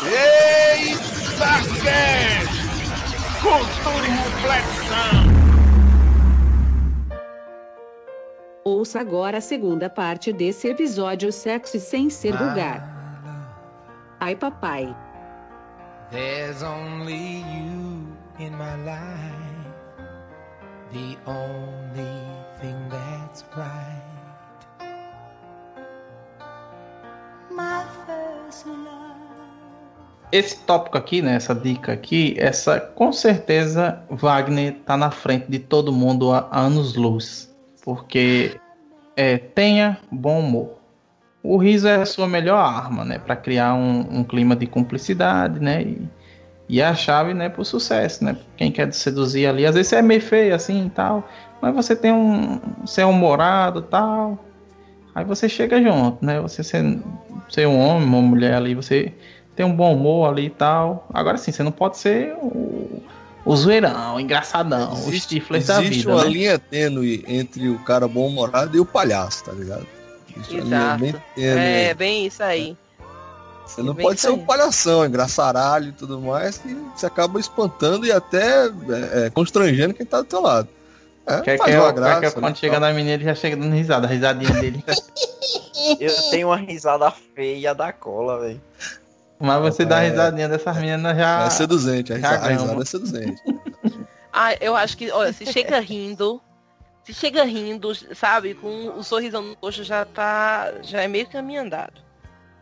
Ei, Sarcast! Cultura e reflexão! Ouça agora a segunda parte desse episódio Sexo Sem Ser Vulgar. Ai, papai. There's only you in my life, the only thing that's right. My. Esse tópico aqui, né, essa dica aqui, essa com certeza Wagner tá na frente de todo mundo há anos luz, porque é, tenha bom humor. O riso é a sua melhor arma, né, para criar um, um, clima de cumplicidade, né, e, e é a chave, né, para o sucesso, né. Quem quer seduzir ali, às vezes é meio feio assim e tal, mas você tem um, você é humorado tal, aí você chega junto, né, você ser um homem, uma mulher ali, você tem um bom humor ali e tal. Agora sim, você não pode ser o, o zoeirão, o engraçadão, existe, o Stifler da vida. Existe uma né? linha tênue entre o cara bom-humorado e o palhaço, tá ligado? Existe Exato. Bem tênue, é, bem isso aí. Você não pode ser um palhação, engraçaralho e tudo mais, que você acaba espantando e até é, é, constrangendo quem tá do teu lado. É, quer que, eu, graça, quer que quando né, chega na menina ele já chega dando risada, a risadinha dele. eu tenho uma risada feia da cola, velho. Mas você é, dá risadinha dessas meninas já. É seduzente, a risada, a risada é seduzente. ah, eu acho que, olha, se chega rindo, se chega rindo, sabe, com o sorrisão no rosto já tá. Já é meio caminho andado.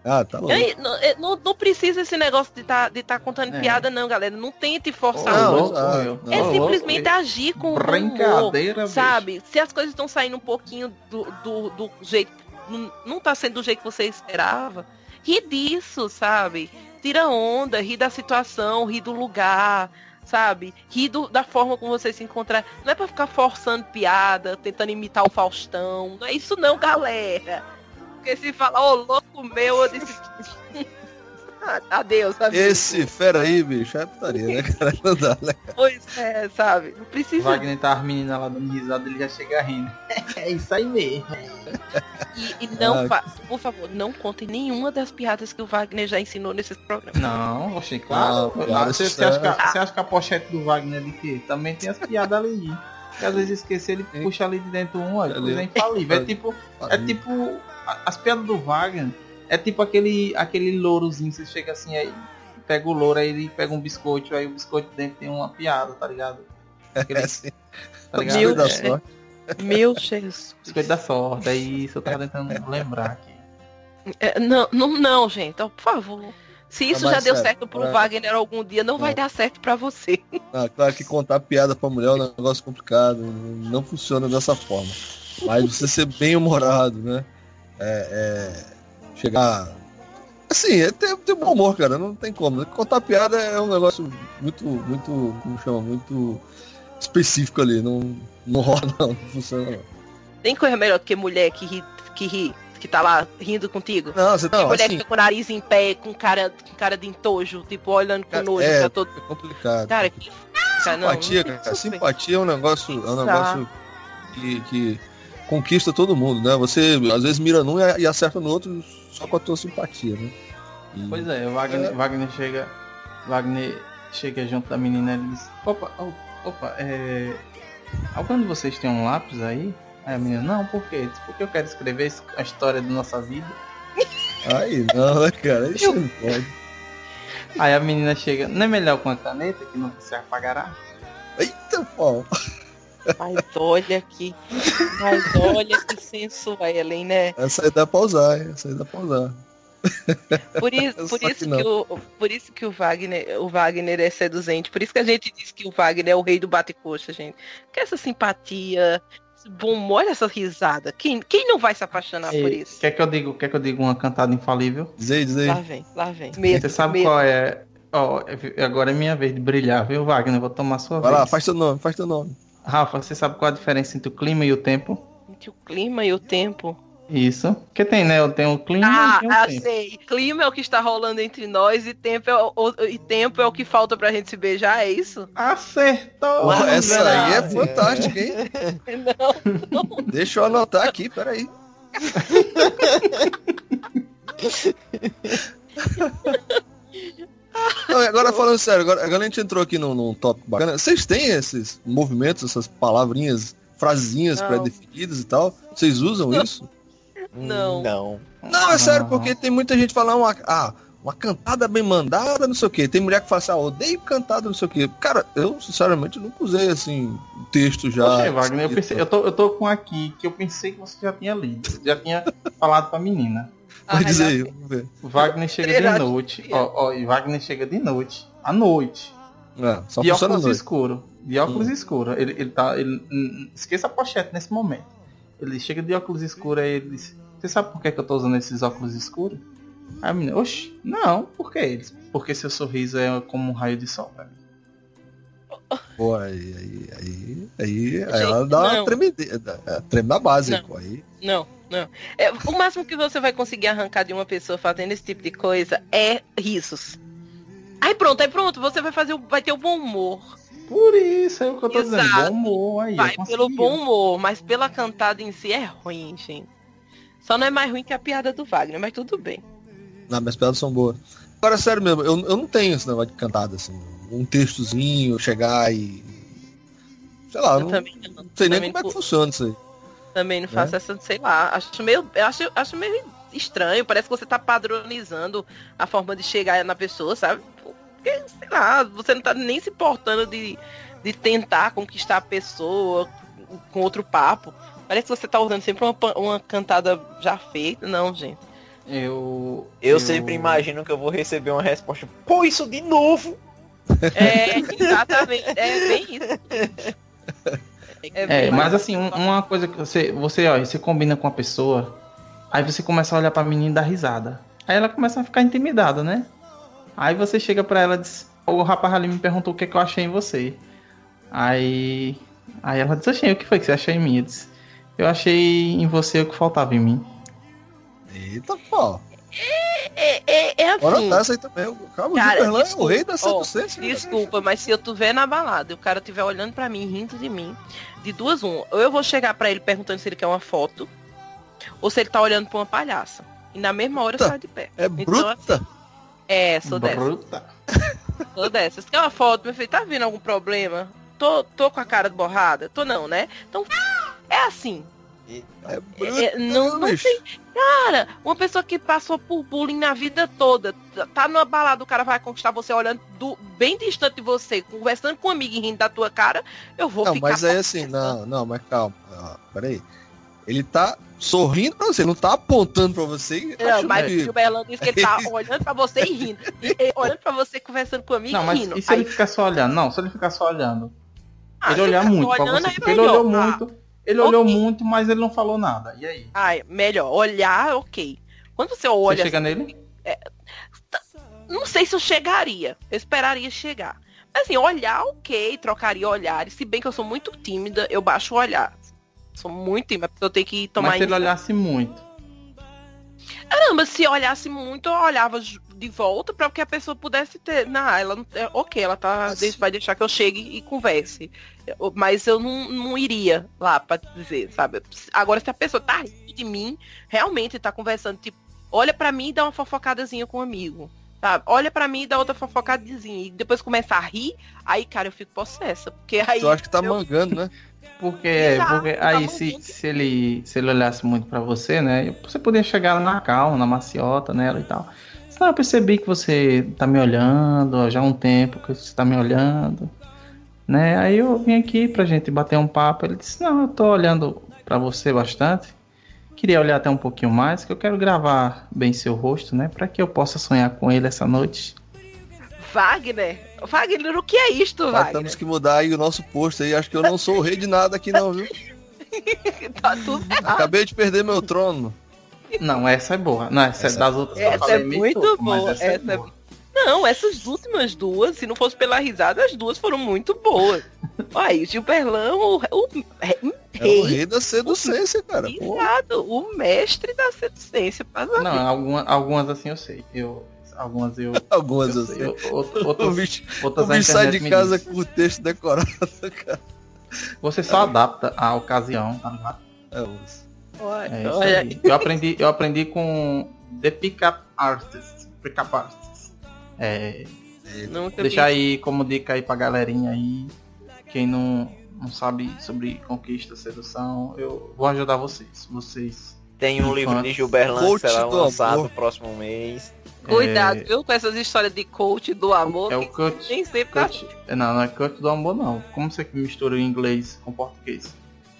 Ah, tá louco. Não, não, não, precisa esse negócio de tá, de tá contando é. piada, não, galera. Não tente forçar. Não, não, não, é simplesmente agir com Brincadeira, humor, sabe? Se as coisas estão saindo um pouquinho do, do, do jeito. Não, não tá sendo do jeito que você esperava ri disso, sabe? Tira onda, ri da situação, ri do lugar, sabe? Ri do, da forma como você se encontrar. Não é pra ficar forçando piada, tentando imitar o Faustão. Não é isso não, galera. Porque se falar, ô oh, louco meu, eu disse. Adeus, sabe? Esse fera aí, bicho, é putaria, né, cara? Não dá, né? Pois é, sabe? Não precisa. Wagner tá as meninas lá dando risada, ele já chega rindo. É isso aí mesmo. E, e não, ah. por favor, não contem nenhuma das piadas que o Wagner já ensinou nesses programas. Não, achei claro. Ah, claro você, você, acha que, você acha que a pochete do Wagner é de quê? Também tem as piadas ali. Que às vezes esquecer, ele puxa ali de dentro um, olha, coisa infalível. É tipo, é tipo as piadas do Wagner é tipo aquele, aquele lourozinho, você chega assim aí, pega o louro, aí ele pega um biscoito, aí o biscoito dentro tem uma piada, tá ligado? Aquele, é, sim. Tá ligado? Meu, da sorte. Meu Jesus. Biscoito da sorte, é isso, eu tava tentando lembrar aqui. É, não, não, não, gente, então, por favor. Se isso já deu certo pro é... Wagner algum dia, não, não, vai dar certo para você. Ah, claro que contar piada pra mulher é um negócio complicado, não funciona dessa forma. Mas você ser bem humorado, né? É, é chegar. Assim, é ter, ter bom humor, cara. Não tem como. Contar piada é um negócio muito, muito, como chama? Muito específico ali. Não, não rola, não. Não funciona, não. Tem coisa melhor do que mulher que ri, que ri, que tá lá rindo contigo? Não, você não. mulher assim, que fica com o nariz em pé, com cara, com cara de entojo, tipo, olhando com nojo. É, tá todo... é complicado. Cara, que. Simpatia, não, não cara. Simpatia é um negócio, é um negócio que, que conquista todo mundo, né? Você às vezes mira num e acerta no outro só com a tua simpatia, né? E... Pois é, o Wagner, é... Wagner chega. Wagner chega junto da menina e diz, opa, opa, é. Algum de vocês tem um lápis aí? Aí a menina, não, por quê? Porque eu quero escrever a história da nossa vida. Aí não, né, cara? Isso não pode. Aí a menina chega, não é melhor com a caneta que não se apagará? Eita, pau! Mas olha que. Mas olha que sensual, Ellen, né? Essa aí dá pra usar, essa aí dá pra usar. Por isso, por isso, que, que o, por isso que o Wagner, o Wagner é seduzente. Por isso que a gente diz que o Wagner é o rei do bate-coxa, gente. Que essa simpatia, esse bom humor, essa risada. Quem, quem não vai se apaixonar por isso? Quer que eu diga, quer que eu diga uma cantada infalível? Diz aí, diz aí. Lá vem, lá vem. Medo, Você sabe medo. qual é? Ó, oh, agora é minha vez de brilhar, viu, Wagner? Vou tomar sua vai vez. lá, faz teu nome, faz teu nome. Rafa, você sabe qual a diferença entre o clima e o tempo? Entre o clima e o tempo? Isso. Porque tem, né? Eu tenho o clima ah, e o ah, tempo. sei. Clima é o que está rolando entre nós e tempo é o, e tempo é o que falta pra gente se beijar, é isso? Acertou! essa aí é fantástica, hein? Não, não. Deixa eu anotar aqui, peraí. Não, agora falando sério, agora, agora a gente entrou aqui num, num tópico bacana. Vocês têm esses movimentos, essas palavrinhas, frasinhas Não. pré-definidas e tal? Vocês usam isso? Não. Não. Não, é sério, Não. porque tem muita gente falando uma, ah, uma cantada bem mandada, não sei o quê. Tem mulher que fala assim, ah, odeio cantada, não sei o quê. Cara, eu, sinceramente, nunca usei, assim, texto já. Poxa, Wagner, eu, pensei, eu, tô, eu tô com aqui que eu pensei que você já tinha lido. Já tinha falado pra menina. Pode Ah, dizer aí, vamos ver. Wagner chega de noite. Ó, ó, e Wagner chega de noite. À noite. É, só de óculos noite. escuro. De óculos Hum. escuro. Ele, ele tá. Ele, hum, esqueça a pochete nesse momento. Ele chega de óculos escuros aí ele diz. Você sabe por que, que eu tô usando esses óculos escuros? Aí a menina, oxe, não, por que eles? Porque seu sorriso é como um raio de sol pra mim. Pô, aí, aí, aí, aí, Gente, ela dá uma não. tremida, é, treme na base, Não. pô, aí. Não, não. É, o máximo que você vai conseguir arrancar de uma pessoa fazendo esse tipo de coisa é risos. Aí pronto, aí pronto, você vai fazer, o- vai ter o bom humor. Por isso é o que eu tô dizendo. Exato. Bom humor aí. Vai pelo bom humor, mas pela cantada em si é ruim, gente. Só não é mais ruim que a piada do Wagner, mas tudo bem. Não, minhas piadas são boas. Agora, sério mesmo, eu, eu não tenho esse negócio de cantada, assim. Um textozinho, chegar e. Sei lá, eu não, também não. não sei nem como é que funciona isso aí. Também não faço essa, sei lá, acho meio, eu acho, acho meio estranho, parece que você tá padronizando a forma de chegar na pessoa, sabe? Porque, sei lá, você não tá nem se importando de, de tentar conquistar a pessoa com outro papo. Parece que você tá usando sempre uma, uma cantada já feita. Não, gente. Eu. Eu sempre imagino que eu vou receber uma resposta. Pô, isso de novo! É, exatamente. É bem isso. É, bem mas assim, um- uma coisa que você, você, ó, você combina com a pessoa, aí você começa a olhar pra menina e dar risada. Aí ela começa a ficar intimidada, né? Aí você chega pra ela e diz, o rapaz ali me perguntou o que, é que eu achei em você. Aí. Aí ela diz, achei, o que foi que você achou em mim? Eu disse, eu achei em você o que faltava em mim. Eita, pô. É, é, é Bora assim. tá essa aí também. Calma, o Cara, Gilberlan é o desculpa, rei da seducência. né? Desculpa, mas se eu tiver na balada e o cara estiver olhando pra mim, rindo de mim, de duas um, ou eu vou chegar pra ele perguntando se ele quer uma foto, ou se ele tá olhando pra uma palhaça. E na mesma hora eu Tá. saio de pé. É Então, bruta. É, sou dessa. Bruta. Sou dessa. Você quer uma foto, meu filho? Tá vendo algum problema? Tô, tô com a cara borrada? Tô não, né? Então, é assim. É bruta. É, não, não tem. Cara, uma pessoa que passou por bullying na vida toda, tá- tá numa balada, o cara vai conquistar você olhando do, bem distante de você, conversando com um amigo e rindo da tua cara, eu vou Não, ficar. mas aí assim, não, não, mas calma. Ah, peraí. Ele tá sorrindo pra você, não tá apontando pra você Não, mas o Gilberlan disse que ele tá olhando pra você e rindo. E- olhando pra você, conversando com o amigo Não, e mas rindo. e se Aí, ele ficar só olhando? Não, se ele ficar só olhando. ah, ele olhar muito pra olhando, você. é porque ele olhou Ah, muito. Ele olhou ok. muito, mas ele não falou nada. E aí? Ai, melhor. Olhar, ok. Quando você olha. Você chega nele? Não sei se eu chegaria. Eu esperaria chegar. Mas assim, olhar, ok, trocaria olhares. Se bem que eu sou muito tímida, eu baixo o olhar. Sou muito tímida, porque eu tenho que tomar mas se ele olhasse muito. Caramba, se olhasse muito, eu olhava de volta para que a pessoa pudesse ter. Não, ela não. é, ok, ela tá. De- Vai deixar que eu chegue e converse. Mas eu não, não iria lá pra dizer, sabe? Agora, se a pessoa tá rindo de mim, realmente tá conversando, tipo, olha pra mim e dá uma fofocadazinha com um amigo. Sabe? Olha pra mim e dá outra fofocadazinha. E depois começa a rir, aí, cara, eu fico possessa. Porque aí. Eu acho que tá eu- mangando, né? Porque, Exato, porque tá aí se, se ele se ele olhasse muito pra você, né? Você poderia chegar na calma, na maciota nela e tal. Não, eu percebi que você tá me olhando, ó, já há um tempo que você tá me olhando, né? Aí eu vim aqui pra gente bater um papo. Ele disse: "Não, eu tô olhando pra você bastante. Queria olhar até um pouquinho mais, que eu quero gravar bem seu rosto, né, Pra que eu possa sonhar com ele essa noite." Wagner? Wagner, o que é isto, Mas Wagner? temos que mudar aí o nosso post aí. Acho que eu não sou o rei de nada aqui não, viu? Tá tudo errado. Acabei de perder meu trono. Não, essa é boa. Não, essa, Essa- é das outras. eu Essa é meio muito mas boa, Essa é essa é- boa. Não, essas últimas duas, se não fosse pela risada, as duas foram muito boas. Aí, o Gilberlan, o, o, o É o rei, rei da seducência, cara. Pô, exato, o mestre da seducência. Não, vida. algumas, algumas assim eu sei. Eu, algumas eu. algumas eu assim. sei. O Outras, bicho, outras o a bicho sai internet de me casa com o texto decorado, cara. Você só adapta a ocasião, tá ligado? É, Olha, É olha, aí. Eu aprendi, eu aprendi com The Pickup Artist. Pickup Artist. É, Deixar aí como dica aí pra galerinha aí. Quem não, não sabe sobre conquista, sedução, eu vou ajudar vocês. Vocês. Tem um livro de Infantes. Gilbert Lance Coach que será do lançado no próximo mês. Cuidado, é, viu, com essas histórias de coach do amor. É o que coach. nem sempre tá coach não, não é coach do amor, não. Como você que mistura o inglês com português?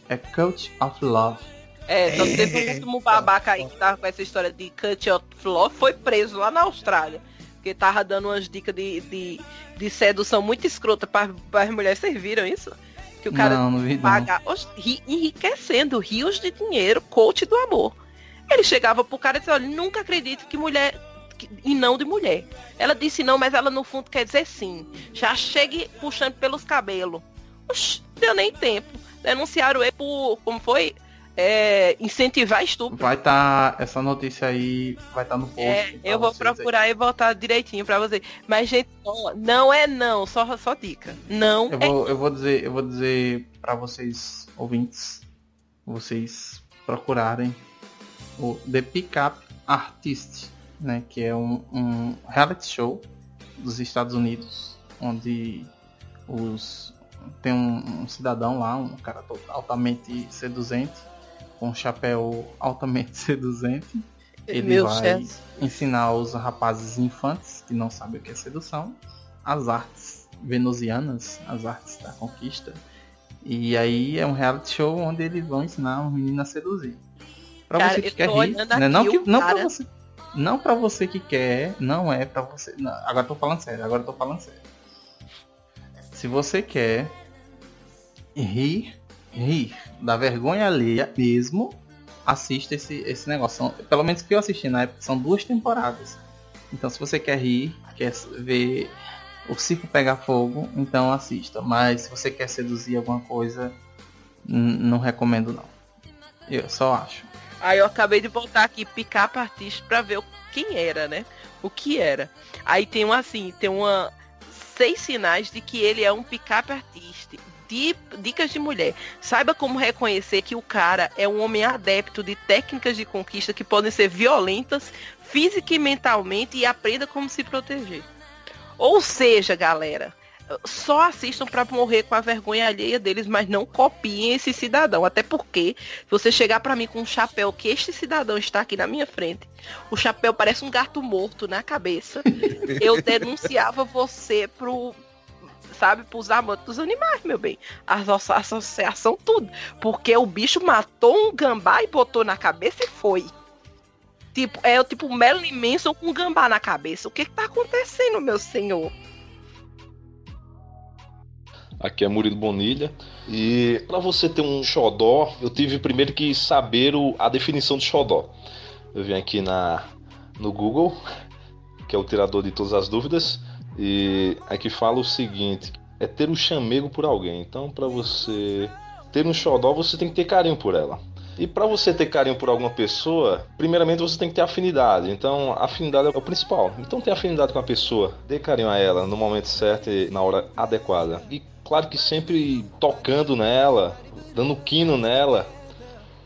É coach of love. É, só teve um último babaca aí que tava com essa história de cut of love, foi preso lá na Austrália. Porque tava dando umas dicas de, de, de sedução muito escrota para as mulheres. Vocês viram isso? Que o cara não, não vi não. paga os- ri- enriquecendo rios de dinheiro, coach do amor. Ele chegava pro cara e disse, olha, nunca acredito que mulher. e não de mulher. Ela disse não, mas ela no fundo quer dizer sim. Já chegue puxando pelos cabelos. Oxi, deu nem tempo. Denunciaram ele por. Como foi? É, incentivar estupro. Vai estar. essa notícia aí vai estar no post. É, eu vou vocês aí. procurar e voltar direitinho pra você. Mas, gente, não é não, só, só dica. Não Eu é vou, eu vou dizer, eu vou dizer para vocês ouvintes, vocês procurarem o The Pickup Artist, né, que é um, um reality show dos Estados Unidos, onde os tem um, um cidadão lá, um cara altamente seduzente, com um chapéu altamente seduzente. Ele Meu vai ensinar os rapazes infantes que não sabem o que é sedução as artes venusianas, as artes da conquista. E aí é um reality show onde eles vão ensinar um menino a seduzir. Pra Cara, você que quer rir, né? não, que, não pra você. Não pra você que quer, não é pra você. não, agora tô falando sério, agora eu tô falando sério. Se você quer rir, rir da vergonha alheia mesmo, assista esse, esse negócio. São- pelo menos que eu assisti na época, são duas temporadas. Então se você quer rir, quer ver o circo pegar fogo, então assista. Mas se você quer seduzir alguma coisa, não recomendo não. Eu só acho. Aí eu acabei de botar aqui picar artista pra ver quem era, né? O que era. Aí tem um assim, tem uma seis sinais de que ele é um pick-up artista. Di- Dicas de mulher. Saiba como reconhecer que o cara é um homem adepto de técnicas de conquista que podem ser violentas, física e mentalmente, e aprenda como se proteger. Ou seja, galera, só assistam pra morrer com a vergonha alheia deles, mas não copiem esse cidadão. Até porque, se você chegar pra mim com um chapéu que este cidadão está aqui na minha frente, o chapéu parece um gato morto na cabeça, eu denunciava você pro. Sabe, pros amantes dos animais, meu bem. A asso- associação, tudo. Porque o bicho matou um gambá e botou na cabeça e foi. Tipo, é o tipo Marilyn Manson com um gambá na cabeça. O que que tá acontecendo, meu senhor? Aqui é Murilo Bonilha. E para você ter um xodó, eu tive primeiro que saber o- a definição de xodó. Eu vim aqui na, no Google, que é o tirador de todas as dúvidas, e aqui fala o seguinte: é ter um chamego por alguém. Então, para você ter um xodó, você tem que ter carinho por ela. E para você ter carinho por alguma pessoa, primeiramente você tem que ter afinidade. Então, afinidade é o principal. Então, ter afinidade com a pessoa, dê carinho a ela no momento certo e na hora adequada. E claro que sempre tocando nela, dando quino nela.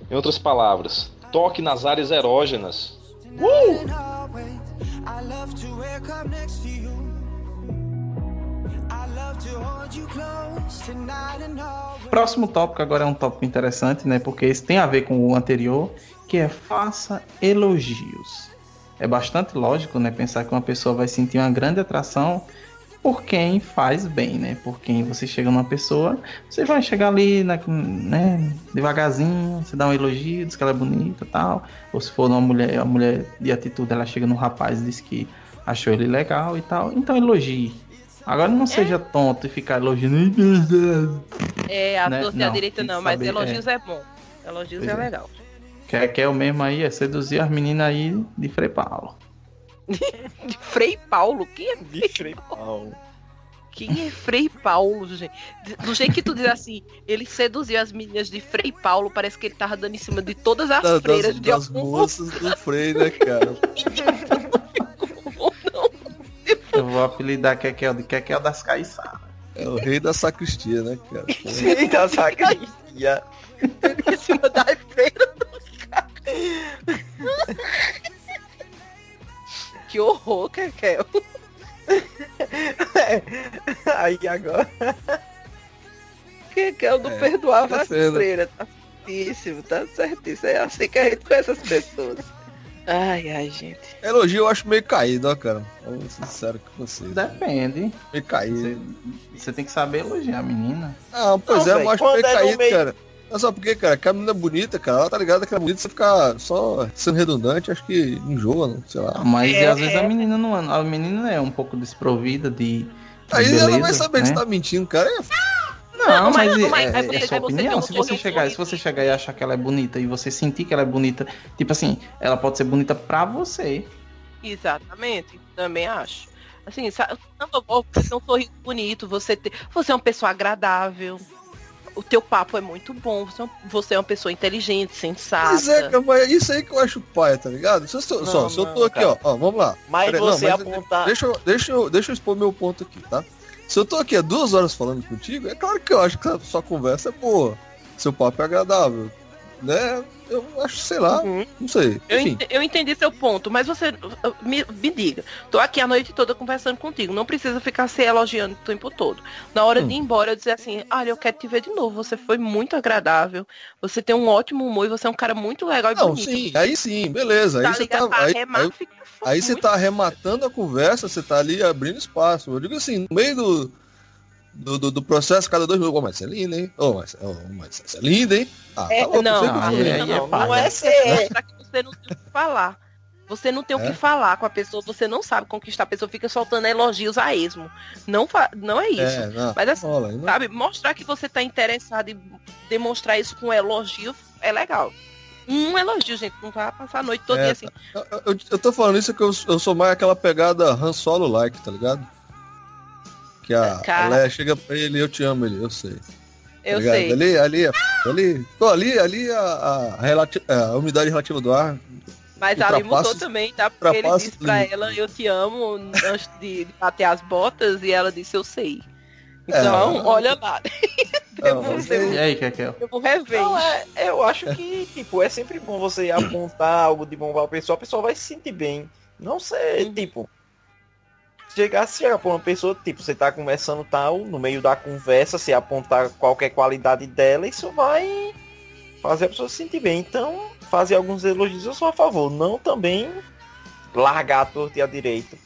Em outras palavras, toque nas áreas erógenas. I Próximo tópico agora é um tópico interessante, né? Porque esse tem a ver com o anterior, que é faça elogios. É bastante lógico, né? Pensar que uma pessoa vai sentir uma grande atração por quem faz bem, né? Por quem você chega numa pessoa, você vai chegar ali, na- né? Devagarzinho, você dá um elogio, diz que ela é bonita, tal. Ou se for uma mulher, a mulher de atitude, ela chega no rapaz e diz que achou ele legal e tal. Então elogie. Agora não seja tonto e ficar elogiando. É, a Né? a direita não, mas saber, elogios é, bom. Elogios é é. legal. Quer, quer o mesmo aí, é seduzir as meninas aí de Frei Paulo. De Frei Paulo? Quem é Frei Paulo? Quem é Frei Paulo, gente? Do jeito que tu diz assim, ele seduziu as meninas de Frei Paulo, parece que ele tava dando em cima de todas as Da- freiras das, de das algum moças do Frei, né, cara? Eu vou apelidar Kekel de Kekel das Caiçaras. É o rei da sacristia, né, cara? Sim, da sacristia. em cima das freiras do cara. Que horror, Kekel. É. Aí agora. Eu não É, perdoava tá a freira. Tá certíssimo, tá certíssimo. É assim que a gente conhece as pessoas. Ai, ai, gente. Elogio eu acho meio caído, ó, cara. Vou ser sincero com vocês. Depende. Meio caído. Você, tem que saber elogiar a menina. Ah, pois Não, é, velho, eu acho quando meio é caído, meio- cara. Não só porque, cara, que a menina é bonita, cara, ela tá ligada que ela é bonita, você ficar só sendo redundante, acho que enjoa, não sei lá. Mas É, às vezes é. a menina não é. A menina é um pouco desprovida de. de Aí ela vai beleza, saber que né? você tá mentindo, cara. É f- Não, Não, mas, mas- é, é- é você- sua opinião. tem Se você chegar, se você chegar e achar que ela é bonita e você sentir que ela é bonita, tipo assim, ela pode ser bonita pra você. Exatamente, também acho. Assim, sabe, não, você tem um sorriso bonito, você, te, você é uma pessoa agradável, o teu papo é muito bom, você é, é uma pessoa inteligente, sensata. Mas é, mas é isso aí que eu acho paia, tá ligado? Se eu, só, Não, só, se eu tô não, aqui, ó, ó, vamos lá. Mas Peraí, não, você mas apontar. Deixa deixa, deixa eu expor meu ponto aqui, tá? Se eu tô aqui há duas horas falando contigo, é claro que eu acho que a sua conversa é boa. Seu papo é agradável. Né? Eu acho, sei lá, Uhum. não sei. Eu, ent- eu entendi seu ponto, mas você me, me diga. Tô aqui a noite toda conversando contigo. Não precisa ficar se elogiando o tempo todo. Na hora Hum. de ir embora, eu dizer assim, olha, eu quero te ver de novo. Você foi muito agradável. Você tem um ótimo humor e você é um cara muito legal e não, bonito. sim, aí sim, beleza. Aí Tá você ligado? tá. Aí, aí, aí você tá arrematando a conversa, você tá ali abrindo espaço. Eu digo assim, no meio do. Do, do, do processo, cada dois minutos. Ô, mas você é linda, hein? Ô, mas, ô, mas você é linda, hein? Ah, É, louco, não, não, é- não, aí é não, não é ser. Você não tem o que falar. Você não tem o É? que falar com a pessoa, você não sabe conquistar a pessoa, fica soltando elogios a esmo. Não, não é isso. É, não, Mas assim, rola, não- sabe, mostrar que você tá interessado e demonstrar isso com elogio é legal. Um elogio, gente, não vai passar a noite toda É, assim. Eu, eu- eu tô falando isso que eu, eu sou mais aquela pegada Han Solo like, tá ligado? Que a, a Leia chega pra ele, eu te amo ele, eu sei. tá Eu ligado? sei. Ali, ali, é ali, pô, ali, ali a, a, relati- a umidade relativa do ar. Mas ali mudou também, tá? Porque ele disse pra ela, eu te amo, antes de, de bater as botas, e ela disse, eu sei. Então, É. olha lá. Vou mas ser- E aí, Kekel? Eu vou rever. Não, é, eu acho que, tipo, é sempre bom você apontar algo de bom pra pessoa, a pessoa vai se sentir bem. Não sei, Uhum. tipo. Chegar, se chegar pra uma pessoa, tipo, você tá conversando tal, no meio da conversa, você apontar qualquer qualidade dela, isso vai fazer a pessoa se sentir bem. Então, fazer alguns elogios eu sou a favor. Não também largar a torta e a direita.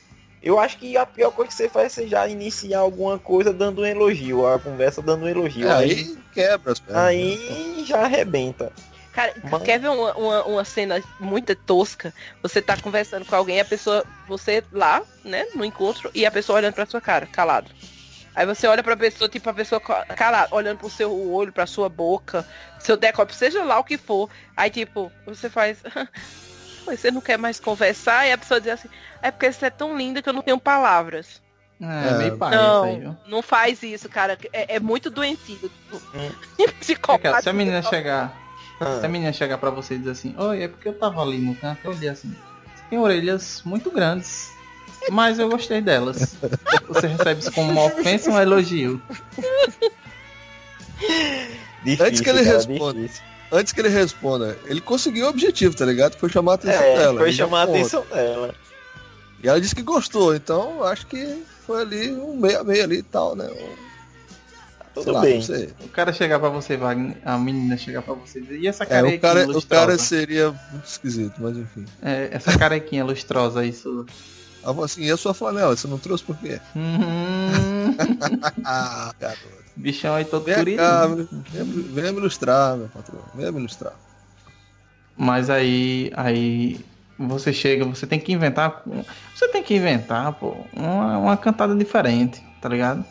Eu acho que a pior coisa que você faz é você já iniciar alguma coisa dando um elogio, a conversa dando um elogio. É, aí, aí quebra as pernas. aí já arrebenta. Cara, Mas- quer ver uma, uma, uma cena muito tosca? Você tá conversando com alguém, a pessoa, você lá, né, no encontro, e a pessoa olhando pra sua cara, calado. Aí você olha pra pessoa, tipo, a pessoa ca- calada, olhando pro seu olho, pra sua boca, seu decote, seja lá o que for. Aí, tipo, você faz. "Pô, Você não quer mais conversar? E a pessoa diz assim, é porque você é tão linda que eu não tenho palavras. É, É, meio pai não, aí, viu? não faz isso, cara. É, é muito doentio. Tipo, Hum. Se a menina chegar. Ah. Se a menina chegar pra você e dizer assim, oi, é porque eu tava ali no canto, eu olhei assim, você tem orelhas muito grandes. Mas eu gostei delas. Você recebe isso como uma ofensa ou um elogio? Difícil, Antes que ele cara, responda. difícil. Antes que ele responda, ele conseguiu o objetivo, tá ligado? Foi chamar a atenção É, dela. foi chamar a atenção dela. E ela disse que gostou, então acho que foi ali um meio a meio ali e tal, né? Um- Tudo sei lá, bem. O cara chegar pra você, Wagner, a menina chegar pra você e e essa É, carequinha o cara, o lustrosa? cara seria muito esquisito, mas enfim. É, essa carequinha lustrosa, isso. Ela falou assim, e a sua flanela, você não trouxe por quê? Hum, Ah, garoto. Bichão aí todo cá, venha, venha me ilustrar, meu patrão. Venha me ilustrar. Mas aí, aí você chega, você tem que inventar, você tem que inventar, pô, uma, uma cantada diferente, tá ligado?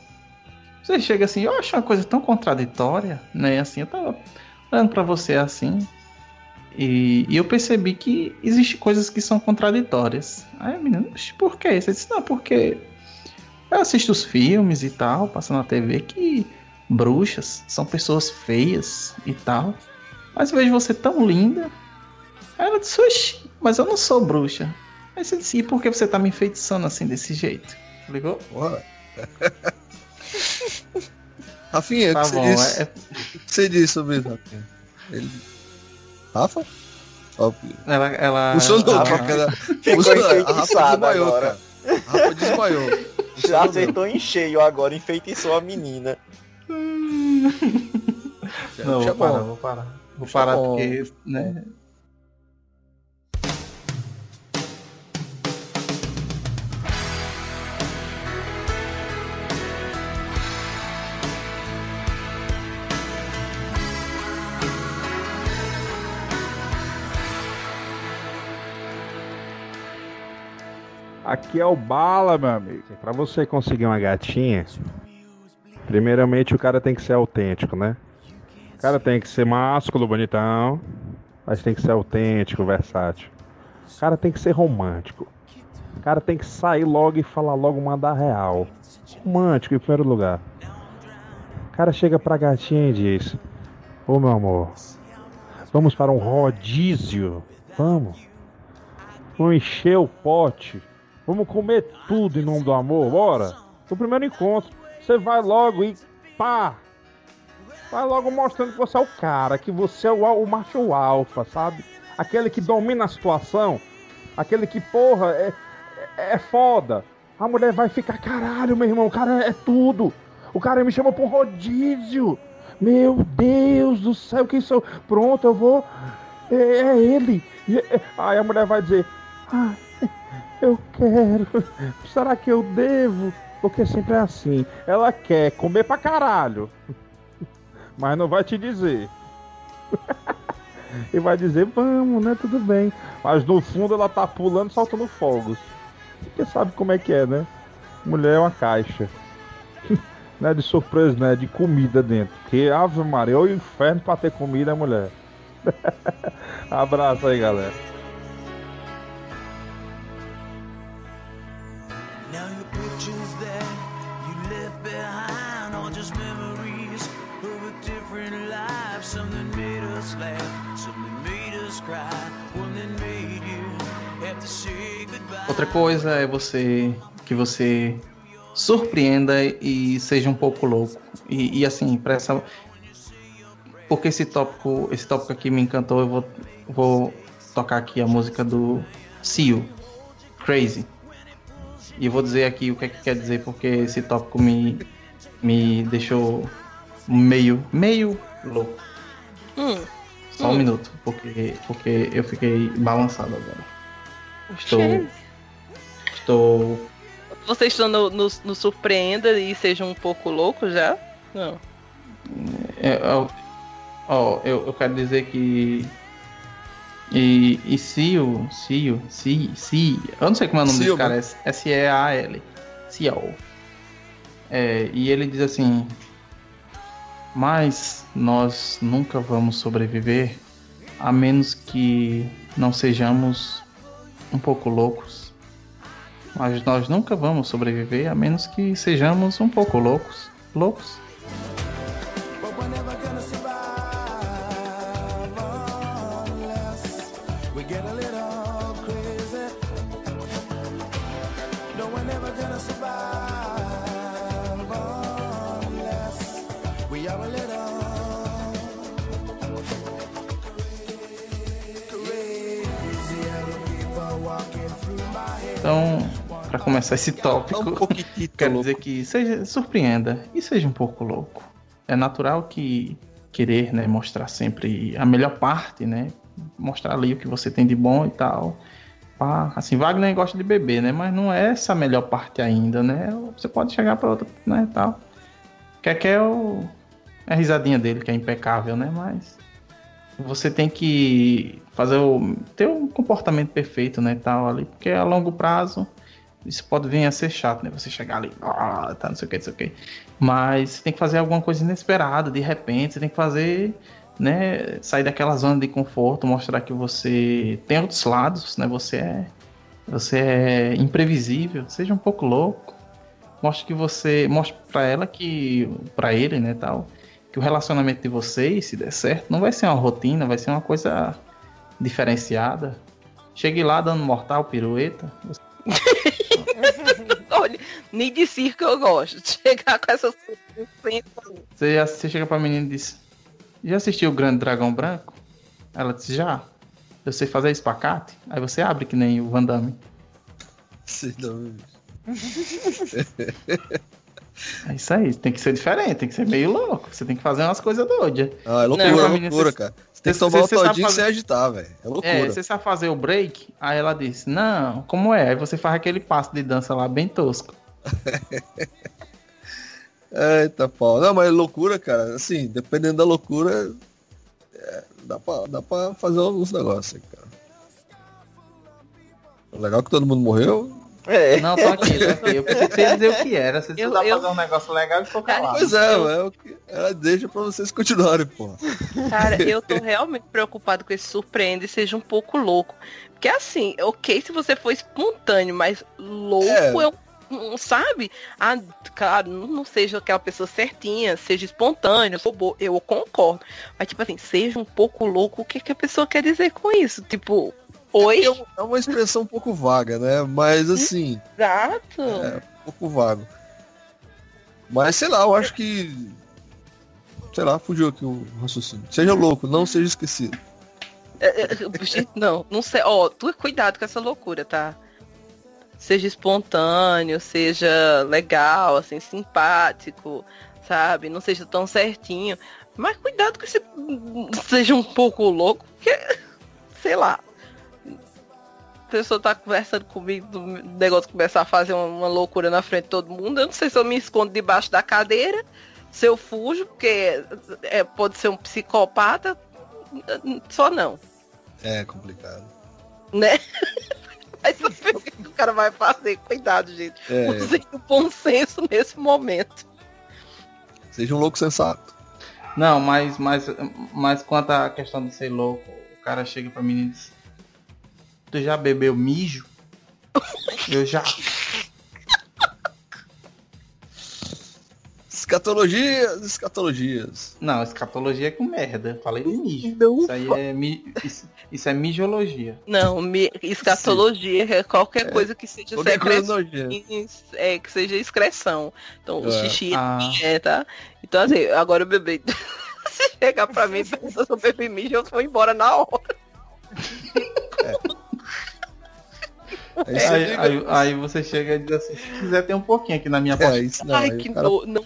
Você chega assim, eu acho uma coisa tão contraditória, né? Assim, eu tava olhando pra você assim, e, e eu percebi que existe coisas que são contraditórias. Aí a menina, "Oxe, por quê? Você disse, não, porque eu assisto os filmes e tal, passando na TV, que bruxas são pessoas feias e tal. Mas eu vejo você tão linda. Aí ela disse, oxi, mas eu não sou bruxa. Aí você disse, e por que você tá me enfeitiçando assim desse jeito? Ligou? Rafinha, o Tá que você bom, disse? é- O que você disse sobre isso, Rafinha? Ele... Rafa? Ela, ela, Funcionou, ela- porque ela... Ficou Funcionou. A Rafa enfeitiçada desmaiou, agora. cara. A Rafa desmaiou. Já acertou em cheio agora, enfeitiçou a menina. Não, Puxa vou parar, vou parar. Vou parar bom. porque, né? Aqui é o bala, meu amigo. Pra você conseguir uma gatinha, primeiramente o cara tem que ser autêntico, né? O cara tem que ser másculo, bonitão, mas tem que ser autêntico, versátil. O cara tem que ser romântico. O cara tem que sair logo e falar logo, mandar real. Romântico em primeiro lugar. O cara chega pra gatinha e diz: Ô meu amor, vamos para um rodízio. Vamos. Vamos encher o pote. Vamos comer tudo em nome do amor, bora? No primeiro encontro, você vai logo e pá! Vai logo mostrando que você é o cara, que você é o, o macho alfa, sabe? Aquele que domina a situação, aquele que, porra, é, é, é foda. A mulher vai ficar, caralho, meu irmão, o cara é tudo. O cara me chama um rodízio. Meu Deus do céu, quem sou? Pronto, eu vou. É, é ele. E- é- Aí a mulher vai dizer, ah, eu quero. Será que eu devo? Porque sempre é assim. Ela quer comer pra caralho. Mas não vai te dizer. e vai dizer, vamos, né? Tudo bem. Mas no fundo ela tá pulando soltando fogos. Porque sabe como é que é, né? Mulher é uma caixa. não é de surpresa, né? De comida dentro. Porque Ave Maria, é o inferno pra ter comida, mulher. Abraço aí, galera. Memories of a different life. Made us laugh, made us cry, one that made you have to say goodbye. Outra coisa é você que você surpreenda e seja um pouco louco. E, e assim, para essa porque esse tópico, esse tópico aqui me encantou, eu vou vou tocar aqui a música do Seal, Crazy. E eu vou dizer aqui o que é que quer dizer porque esse tópico me me deixou meio meio louco. Hum, Só um minuto, porque porque eu fiquei balançado agora. Estou estou Vocês estão no, no, no surpreenda e sejam um pouco loucos já? Não. É, ó, ó, eu, eu quero dizer que. E, e Seal, Seal, Si, Si, eu não sei como é o nome Seal, desse cara, é S-E-A-L, Seal. É, e ele diz assim: Mas nós nunca vamos sobreviver a menos que não sejamos um pouco loucos. Mas nós nunca vamos sobreviver a menos que sejamos um pouco loucos. Loucos? Começar esse Um tópico, quero dizer que seja surpreenda e seja um pouco louco. É natural que querer, né, mostrar sempre a melhor parte, né, mostrar ali o que você tem de bom e tal. Pá, assim, Wagner gosta de beber, né, mas não é essa a melhor parte ainda, né? Você pode chegar para outra, né, tal. Quer que é o é a risadinha dele que é impecável, né, mas você tem que fazer o ter um comportamento perfeito, né, tal ali, porque a longo prazo isso pode vir a ser chato, né? Você chegar ali, ah, tá, não sei o que, não sei o que. Mas você tem que fazer alguma coisa inesperada, de repente, você tem que fazer, né? Sair daquela zona de conforto, mostrar que você tem outros lados, né? Você é, você é imprevisível, seja um pouco louco. Mostre que você, mostre pra ela que, pra ele, né, tal, que o relacionamento de vocês, se der certo, não vai ser uma rotina, vai ser uma coisa diferenciada. Chegue lá dando mortal, pirueta. Olha, nem de circo eu gosto. de Chegar com essas coisas. Você, já, você chega pra menina e diz: Já assistiu o Grande Dragão Branco? Ela disse: Já. Eu sei fazer espacate. Aí você abre que nem o Van Damme. Sei não. É isso aí, tem que ser diferente, tem que ser meio louco. Você tem que fazer umas coisas doidas. Ah, é loucura, Não, é loucura, cara. Você tem que tomar o todinho fazer- sem agitar, velho. É loucura. É, você sabe fazer o break? Aí ela disse, não, como é? Aí você faz aquele passo de dança lá bem tosco. Eita, pau. Não, mas loucura, cara, assim, dependendo da loucura, é, dá, pra, dá pra fazer alguns negócios aí, cara. O Legal é que todo mundo morreu. É. Não, tô aqui, tô aqui. Eu pensei que você ia dizer o que era. Você Eu- eu- fazer um negócio legal e ficou calado. Pois é, é o que ela deixa pra vocês continuarem, porra. Cara, eu tô realmente preocupado com esse surpreende seja um pouco louco. Porque assim, ok se você for espontâneo, mas louco É. é, um, sabe? Ah, claro, não seja aquela pessoa certinha, seja espontâneo, robô, eu concordo. Mas tipo assim, seja um pouco louco, o que, que a pessoa quer dizer com isso? Tipo, oi? É é uma expressão um pouco vaga, né? Mas assim, Exato. É, um pouco vago. Mas sei lá, eu acho que. Sei lá, fugiu aqui o raciocínio. Seja louco, não seja esquecido. É, é, Não, não sei. Ó, tu cuidado com essa loucura, tá? Seja espontâneo, seja legal, assim, simpático, sabe? Não seja tão certinho. Mas cuidado com esse. Seja um pouco louco, porque. Sei lá. A pessoa tá conversando comigo, o negócio começar a fazer uma, loucura na frente de todo mundo. Eu não sei se eu me escondo debaixo da cadeira, se eu fujo, porque é, pode ser um psicopata. Só não É complicado. né? Aí você vê o que o cara vai fazer. Cuidado, gente. É, Usem o bom senso nesse momento. seja um louco sensato. Não, mas, mas, mas quanto à questão de ser louco, o cara chega pra mim e diz: Tu já bebeu mijo? Eu já. Escatologias, escatologias. Não, escatologia é com merda. Falei de mijo. Não. Isso aí é, mi... isso, isso é mijologia. Não, me- escatologia é qualquer coisa que seja coisa secreção. É, que seja excreção. Então, o É. xixi Ah. é, tá? Então, assim, agora eu bebi. Se chegar pra mim e perguntar se eu bebi mijo, eu vou embora na hora. Aí você Aí, aí, aí você chega e diz assim: Se quiser, tem um pouquinho aqui na minha É, pochete. isso não. Ai, aí que cara- no... não.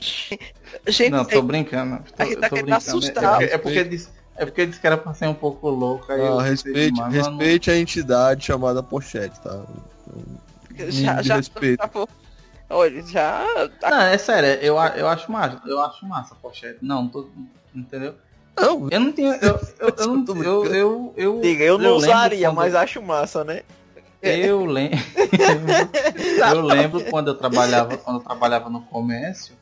Gente, Não, tô brincando. Tô, a gente tá tô brincando. assustar. É, é porque disse, é porque disse que era pra ser um pouco louco. Aí Não, eu respeite, não- respeite a entidade chamada pochete, tá? já, já, respeito. já vou- Olha, já. Não, é sério, eu, eu acho massa, eu acho massa a pochete. Não, não tô. Entendeu? Não, Eu não tenho. Eu, eu, eu, não- eu, eu, eu, Diga, eu não usaria, quando- mas acho massa, né? Eu lembro. eu lembro quando eu trabalhava, quando eu trabalhava no comércio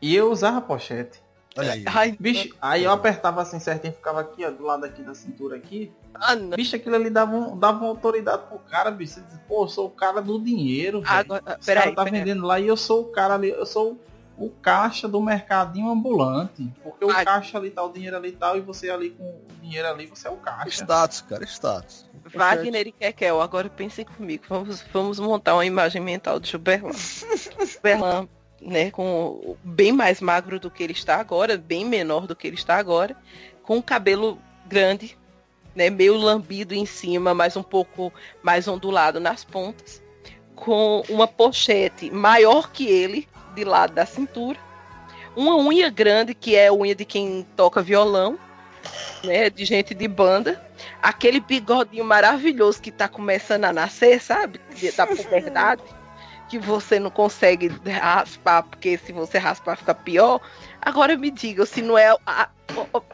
e eu usava pochete. olha aí. Ai, Bicho, aí eu apertava assim certinho, ficava aqui, ó, do lado aqui da cintura aqui. ah, não. Bicho, aquilo ali dava, um, dava uma autoridade pro cara, bicho. Você diz, pô, eu sou o cara do dinheiro, velho. Agora, Os peraí, caras tá vendendo lá e eu sou o cara ali, eu sou o caixa do mercadinho ambulante. Porque o Ai. caixa ali tá, o dinheiro ali tal, e você ali com o dinheiro ali, você é o caixa. Status, cara, status. Wagner e Kekel, agora pensem comigo. Vamos, vamos montar uma imagem mental de Gilberlan. Gilberlan, né, com bem mais magro do que ele está agora, bem menor do que ele está agora, com o cabelo grande, né, meio lambido em cima, mas um pouco mais ondulado nas pontas, com uma pochete maior que ele, de lado da cintura, uma unha grande, que é a unha de quem toca violão, né, de gente de banda, aquele bigodinho maravilhoso que tá começando a nascer, sabe? Da puberdade, que você não consegue raspar, porque se você raspar fica pior. Agora me diga se não é a, a-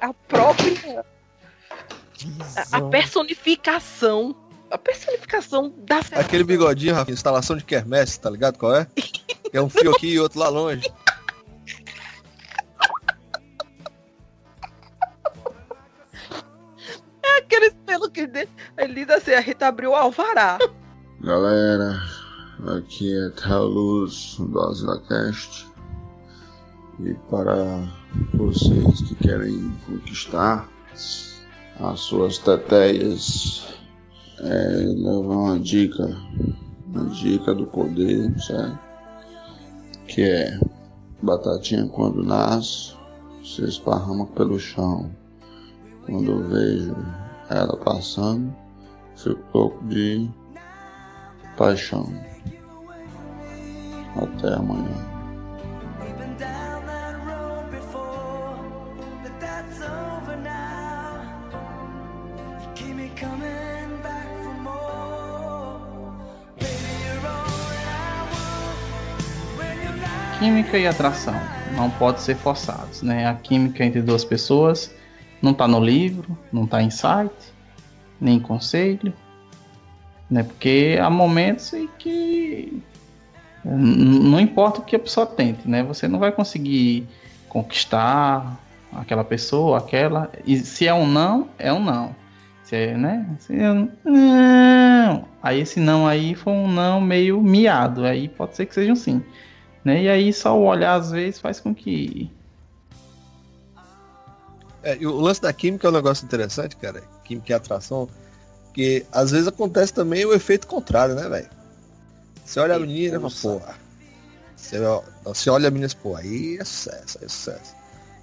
a própria a personificação, a personificação da Aquele bigodinho, Rafa, instalação de quermesse, tá ligado qual é? É um fio aqui e outro lá longe. aquele pelo que ele diz assim, a Rita abriu o alvará. Galera, aqui é Theo Luz do AsilaCast. E para vocês que querem conquistar as suas teteias, é, levar uma dica, uma dica do poder, certo? Que é batatinha quando nasce, se esparrama pelo chão. Quando eu vejo ela passando, fico louco de paixão. Até amanhã. Química e atração não podem ser forçados, né? A química entre duas pessoas não tá no livro, não tá em site, nem em conselho, né? Porque há momentos em que não importa o que a pessoa tente, né? Você não vai conseguir conquistar aquela pessoa, aquela. E se é um não, é um não. Se é, né? Se é um não. Aí esse não aí foi um não meio miado. Aí pode ser que seja um sim. Né? E aí só o olhar às vezes faz com que. É, e o lance da química é um negócio interessante, cara. Química e atração. Que às vezes acontece também o efeito contrário, né, velho? Você olha a menina e fala, pô. Você, você olha a menina e fala, pô, aí é sucesso, aí é sucesso.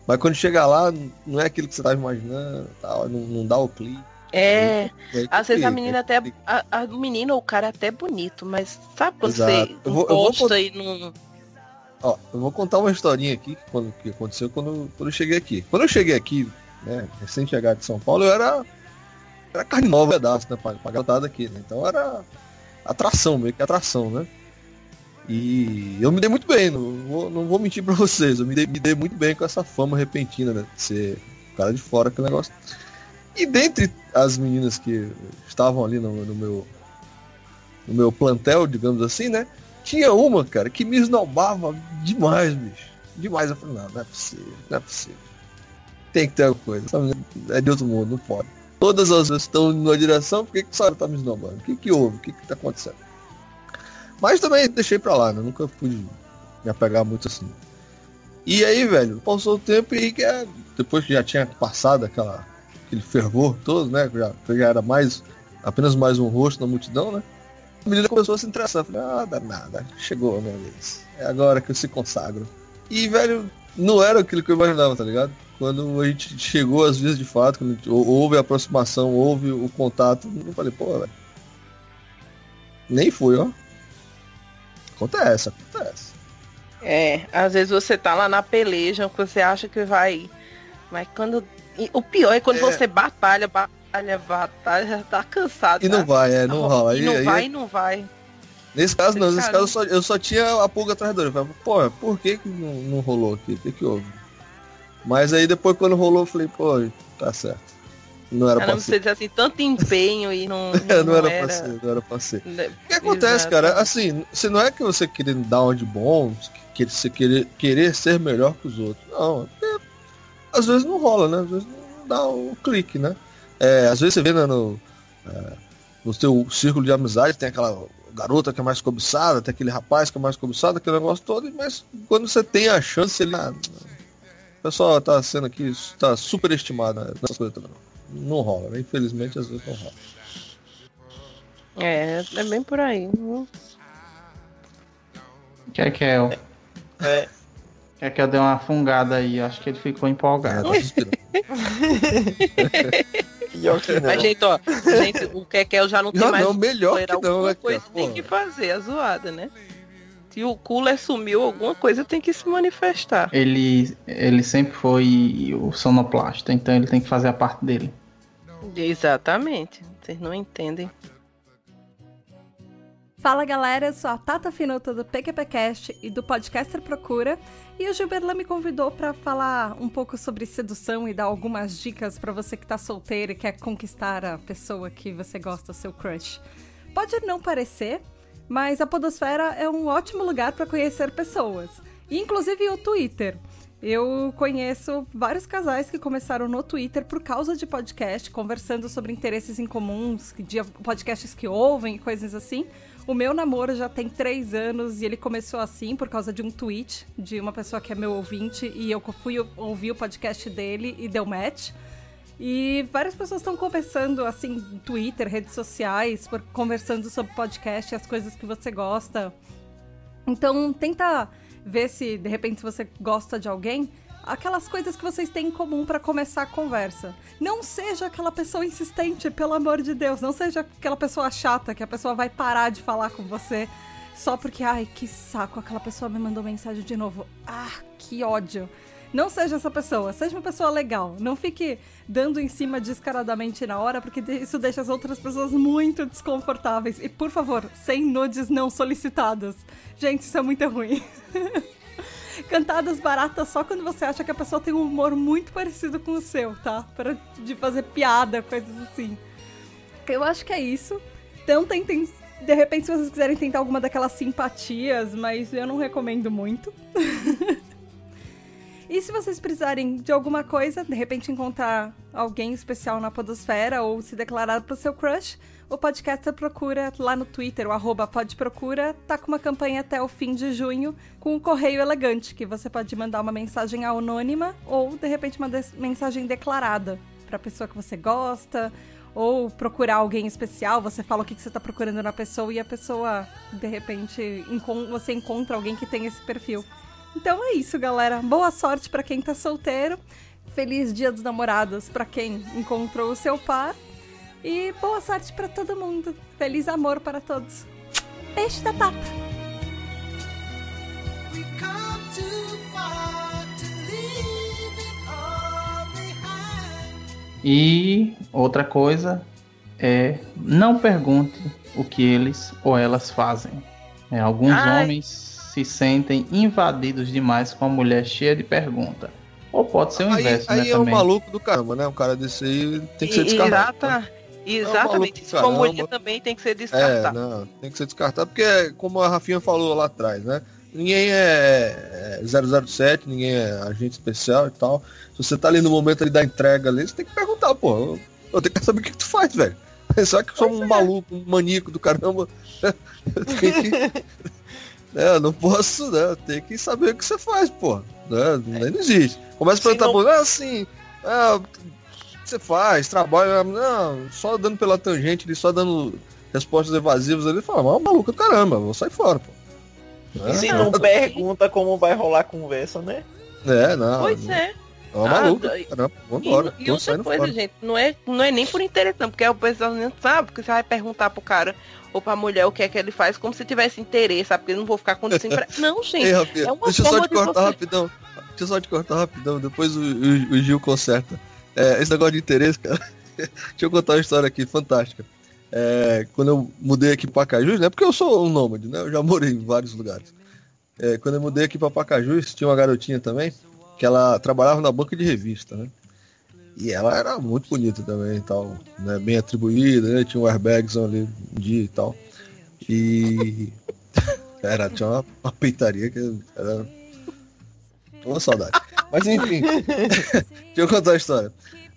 Mas quando chega lá, não é aquilo que você tava imaginando, tal, não, não dá o clique. É, aí às vezes a complica, menina até. A, a- o menino ou o cara é até bonito, mas sabe quando Exato. você Eu vou- eu vou posta cont- e não. Ó, eu vou contar uma historinha aqui que, quando, que aconteceu quando, quando eu cheguei aqui. Quando eu cheguei aqui, né, recém chegado de São Paulo, eu era, era carne nova, pedaço, né, pra, pra aqui, né? Então era atração, meio que atração, né? E eu me dei muito bem, não vou, não vou mentir pra vocês, eu me dei, me dei muito bem com essa fama repentina, né? De ser cara de fora, aquele negócio. E dentre as meninas que estavam ali no, no meu no meu plantel, digamos assim, né? Tinha uma, cara, que me esnobava demais, bicho. Demais. Eu falei, não, não é possível, não é possível. Tem que ter alguma coisa? É de outro mundo, não pode. Todas as vezes estão numa direção, por que, que senhora tá me esnobando? O que, que houve? O que, que tá acontecendo? Mas também deixei pra lá, né? Nunca pude me apegar muito assim. E aí, velho, passou o tempo e é- depois que já tinha passado aquela, aquele fervor todo, né? Já, já era mais apenas mais um rosto na multidão, né? A menina começou a se interessar. Falei, ah, danada, chegou a minha vez. É agora que eu se consagro. E, velho, não era aquilo que eu imaginava, tá ligado? Quando a gente chegou às vezes de fato, quando gente- houve a aproximação, houve o contato, eu falei, pô, velho. Nem fui, ó. Acontece, acontece. É, às vezes você tá lá na peleja, você acha que vai. Mas quando. o pior é quando É. você batalha, batalha, batalha, já tá cansado. E não já. vai, é, não rola. E não aí- vai e não vai. Nesse caso não, nesse Cara. caso eu só, eu só tinha a pulga atrás da orelha. Pô, por que, que não, não rolou aqui? O que, que houve? Mas aí depois quando rolou, eu falei, pô, tá certo. Não era Caramba, você ser. diz assim, tanto empenho e não. É, não, era, pra ser, não era pra ser. Né, O que acontece, exato. cara? Assim, se não é que você querendo dar um de bom, que você querer, querer ser melhor que os outros. Não, é, às vezes não rola, né? Às vezes não dá o clique, né? É, às vezes você vê né, no, é, no seu círculo de amizade, tem aquela garota que é mais cobiçada, tem aquele rapaz que é mais cobiçado, aquele negócio todo, mas quando você tem a chance, ele. Ah, o pessoal tá sendo aqui, tá superestimado né, nessas coisas também. Não rola, né? Infelizmente às vezes não rola. É, é bem por aí. Não- Quer que eu. É. Quer que eu dê uma fungada aí? Acho que ele ficou empolgado. É, tá. Pior que não. Mas, gente, ó, gente, o Kekel já não tem Já mais. não, melhor que não, alguma né, cara? coisa tem que fazer, a zoada, né? Se o cooler sumiu, alguma coisa tem que se manifestar. Ele, ele sempre foi o sonoplasta, então ele tem que fazer a parte dele. Exatamente. Vocês não entendem. Fala galera, eu sou a Tata Finuta do PQPcast e do Podcaster Procura e o Gilberlan me convidou para falar um pouco sobre sedução e dar algumas dicas para você que tá solteiro e quer conquistar a pessoa que você gosta, seu crush. Pode não parecer, mas a Podosfera é um ótimo lugar para conhecer pessoas, inclusive o Twitter. Eu conheço vários casais que começaram no Twitter por causa de podcast, conversando sobre interesses em comuns, podcasts que ouvem coisas assim. O meu namoro já tem três anos e ele começou assim por causa de um tweet de uma pessoa que é meu ouvinte e eu fui ouvir o podcast dele e deu match. E várias pessoas estão conversando assim, no Twitter, redes sociais, por- conversando sobre podcast as coisas que você gosta. Então, tenta ver se de repente você gosta de alguém, aquelas coisas que vocês têm em comum para começar a conversa. Não seja aquela pessoa insistente, pelo amor de Deus, não seja aquela pessoa chata que a pessoa vai parar de falar com você só porque, ai, que saco, aquela pessoa me mandou mensagem de novo. Ah, que ódio. Não seja essa pessoa, seja uma pessoa legal. Não fique dando em cima descaradamente na hora, porque isso deixa as outras pessoas muito desconfortáveis. E por favor, sem nudes não solicitadas. Gente, isso é muito ruim. Cantadas baratas só quando você acha que a pessoa tem um humor muito parecido com o seu, tá? Para de fazer piada, coisas assim. Eu acho que é isso. Então tentem, de repente, se vocês quiserem tentar alguma daquelas simpatias, mas eu não recomendo muito. E se vocês precisarem de alguma coisa, de repente encontrar alguém especial na podosfera ou se declarar pro seu crush, o podcast procura lá no Twitter, o arroba podprocura, tá com uma campanha até o fim de junho com o correio elegante, que você pode mandar uma mensagem anônima ou, de repente, uma de mensagem declarada pra pessoa que você gosta, ou procurar alguém especial, você fala o que, que você tá procurando na pessoa e a pessoa, de repente, encon você encontra alguém que tem esse perfil. Então é isso, galera. Boa sorte para quem tá solteiro. Feliz Dia dos Namorados para quem encontrou o seu par. E boa sorte para todo mundo. Feliz amor para todos. Beijo da Tata. E outra coisa é não pergunte o que eles ou elas fazem. É, alguns Ai. homens se sentem invadidos demais com a mulher cheia de pergunta. Ou pode ser o Aí, inverso, aí né, é um também. maluco do caramba, né? Um cara desse aí tem que ser E- descartado. exata- maluco exatamente. mulher caramba. também tem que ser É, descartado. não, tem que ser descartado, porque como a Rafinha falou lá atrás, né? Ninguém é é 007, ninguém é agente especial e tal. Se você tá ali no momento ali da entrega ali, você tem que perguntar, pô. Eu, eu tenho que saber o que, que tu faz, velho. Só que eu sou um maluco, um maníaco do caramba. Eu tenho que. eu não posso, né? Eu tenho que saber o que você faz, pô. Né? Não, não existe. Começa a perguntar, não- pô, ah, assim, ah, você faz, trabalha, não, só dando pela tangente ali, só dando respostas evasivas ali, fala, mas é um maluco do caramba, vou sair fora, pô. E se não pergunta como vai rolar a conversa, né? É, não. Pois não, é. É um Ah, maluco, daí- caramba, vambora. E, e outra coisa, fora. gente, não é, não é nem por interesse, não, porque o pessoal não sabe, porque você vai perguntar pro cara ou pra mulher o que é que ele faz, como se tivesse interesse, sabe? Porque eu não vou ficar com desempregado. Não, gente. Ei, Rafinha, é uma deixa eu só te de cortar você- rapidão. Deixa eu só te cortar rapidão, depois o, o- o Gil conserta. É, esse negócio de interesse, cara. Deixa eu contar uma história aqui, fantástica. É, quando eu mudei aqui pra Pacajus, né? Porque eu sou um nômade, né? Eu já morei em vários lugares. É, quando eu mudei aqui pra Pacajus, tinha uma garotinha também, que ela trabalhava na banca de revista, né? E ela era muito bonita também e tal, né? Bem atribuída, né? Tinha um airbags ali um dia e tal. E era, tinha uma, uma peitaria que era uma saudade. Mas enfim, deixa eu contar a história.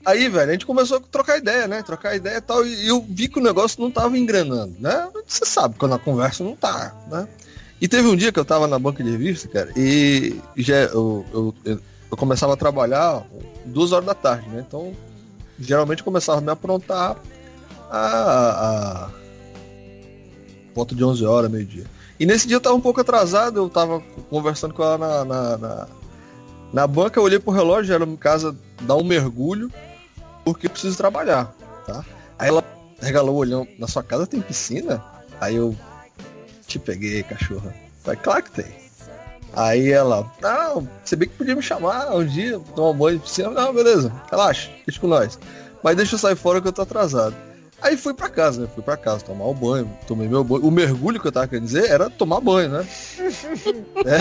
Aí, velho, a gente começou a trocar ideia, né? Trocar ideia e tal, e eu vi que o negócio não tava engrenando, né? Você sabe, quando a conversa não tá, né? E teve um dia que eu tava na banca de revista, cara, e já eu, eu, eu, eu começava a trabalhar duas horas da tarde, né? Então, geralmente eu começava a me aprontar a, a volta de 11 horas, meio-dia. E nesse dia eu tava um pouco atrasado, eu tava conversando com ela na, na, na, na banca, eu olhei pro relógio, era em casa dar um mergulho, porque preciso trabalhar, tá? Aí ela regalou o olhão, na sua casa tem piscina? Aí eu te peguei, cachorra. Falei, claro que tem. Aí ela, não, você bem que podia me chamar um dia, tomar um banho de piscina. Não, beleza, relaxa, deixa com nós. Mas deixa eu sair fora que eu tô atrasado. Aí fui pra casa, né? Fui pra casa tomar o banho, tomei meu banho. O mergulho que eu tava querendo dizer era tomar banho, né? É.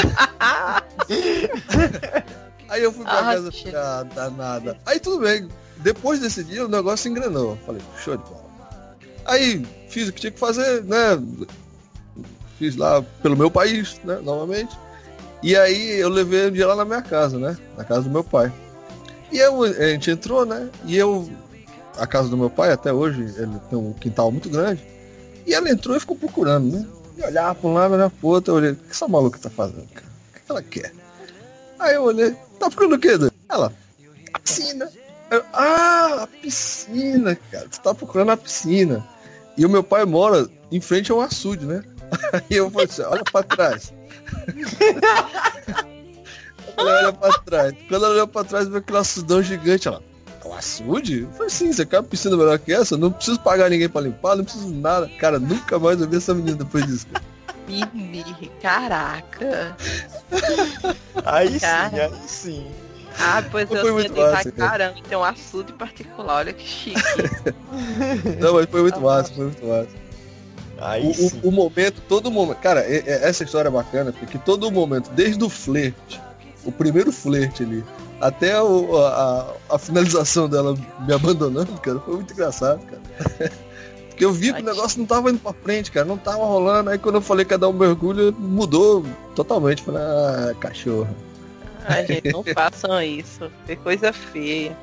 Aí eu fui pra Ah, casa, falei, ah, danada. Aí tudo bem. Depois desse dia o negócio engrenou. Falei, show de bola. Aí fiz o que tinha que fazer, né? Fiz lá pelo meu país, né? Novamente. E aí eu levei um dia lá na minha casa, né? Na casa do meu pai. E eu, a gente entrou, né? E eu. A casa do meu pai, até hoje, ele tem um quintal muito grande. E ela entrou e ficou procurando, né? E olhava pra um lado, olhava pro outro, eu olhei, o que essa maluca tá fazendo, cara? O que ela quer? Aí eu olhei, tá procurando o quê, Dani? Ela, a piscina. Eu, ah, a piscina, cara. Você tá procurando a piscina. E o meu pai mora em frente ao açude, né? Aí eu falei assim, olha pra trás. falei, olha pra trás. Quando ela olhou pra trás, viu aquele açudão gigante, ela. "É um açude? Eu falei, sim, você quer uma piscina melhor que essa? Não preciso pagar ninguém pra limpar, não preciso de nada. Cara, nunca mais eu vi essa menina depois disso. Cara. Mimi, caraca. Aí Cara. sim, aí sim. Ah, pois Foi eu massa, cara. caramba, tem um açude particular, olha que chique. Não, mas foi muito massa, foi muito massa. Aí O, o- o momento, todo momento. Cara, e- e- essa história é bacana, porque todo momento, desde o flerte, o primeiro flerte ali, até o- a, a- finalização dela me abandonando, cara, foi muito engraçado, cara. Porque eu vi que o negócio não tava indo pra frente, cara, não tava rolando. Aí quando eu falei que ia dar um mergulho, mudou totalmente. Falei, ah, cachorro. Ai, gente, não façam isso. Que coisa feia.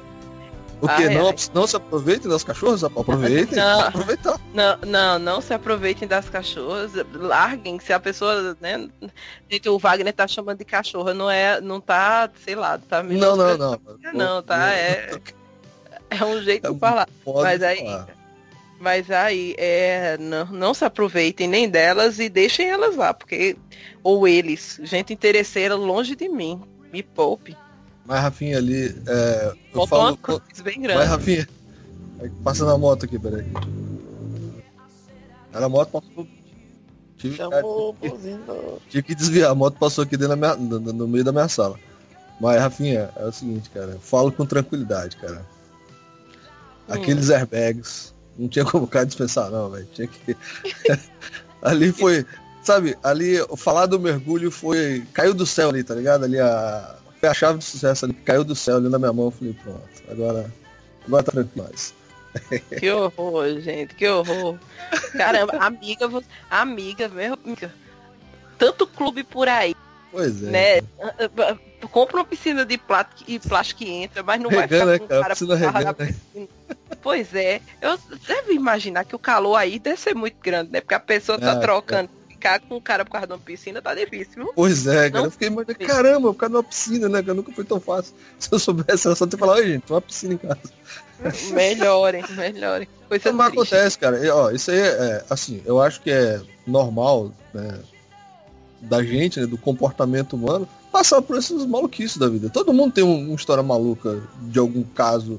O quê? Ai, não, ai. não se aproveitem das cachorras? Aproveitem. Não. Aproveitar. Não, não, não se aproveitem das cachorras, larguem, se a pessoa, né? Gente, o Wagner tá chamando de cachorra, não é, não tá, sei lá, tá me Não, não, não. Não, tá, é, é um jeito de falar. Pode Mas aí, falar. mas aí, é, não, não se aproveitem nem delas e deixem elas lá, porque, ou eles, gente interesseira longe de mim, me poupe. Mas Rafinha ali, é, eu uma falo. cruz bem grande. Rafinha. Vai, Passa na moto aqui, peraí. Era a moto passou. Tive, Chamou é, buzinou. tive que desviar, a moto passou aqui dentro da minha, no, no meio da minha sala. Mas, Rafinha, é o seguinte, cara, falo com tranquilidade, cara. Aqueles airbags, não tinha como o cara dispensar, não, velho. Tinha que. ali foi. Sabe, ali, falar do mergulho foi. Caiu do céu ali, tá ligado? Ali a. Foi a chave de sucesso ali, caiu do céu ali na minha mão. Eu falei, pronto, agora. Agora tá tranquilo mais. Que horror, gente, que horror. Caramba, amiga, amiga, meu amiga. Tanto clube por aí, Pois é. né? Compra uma piscina de plástico e plástico que entra, mas não vai Regana, ficar com né, cara? Piscina regana. piscina. Pois é, eu devo imaginar que o calor aí deve ser muito grande, né? Porque a pessoa tá Ah, trocando, ficar com o cara por causa de uma piscina tá difícil, viu? Pois é, cara. Não. Eu fiquei imaginando, caramba, por causa de uma piscina, né? Que nunca foi tão fácil. Se eu soubesse, era só ter falado, oi, gente, tem uma piscina em casa. Melhorem, melhorem. Coisa Mas triste. acontece, cara. E, ó, isso aí é, é, assim, eu acho que é normal, né? Da gente, né, do comportamento humano, passar por esses maluquices da vida. Todo mundo tem um- uma história maluca de algum caso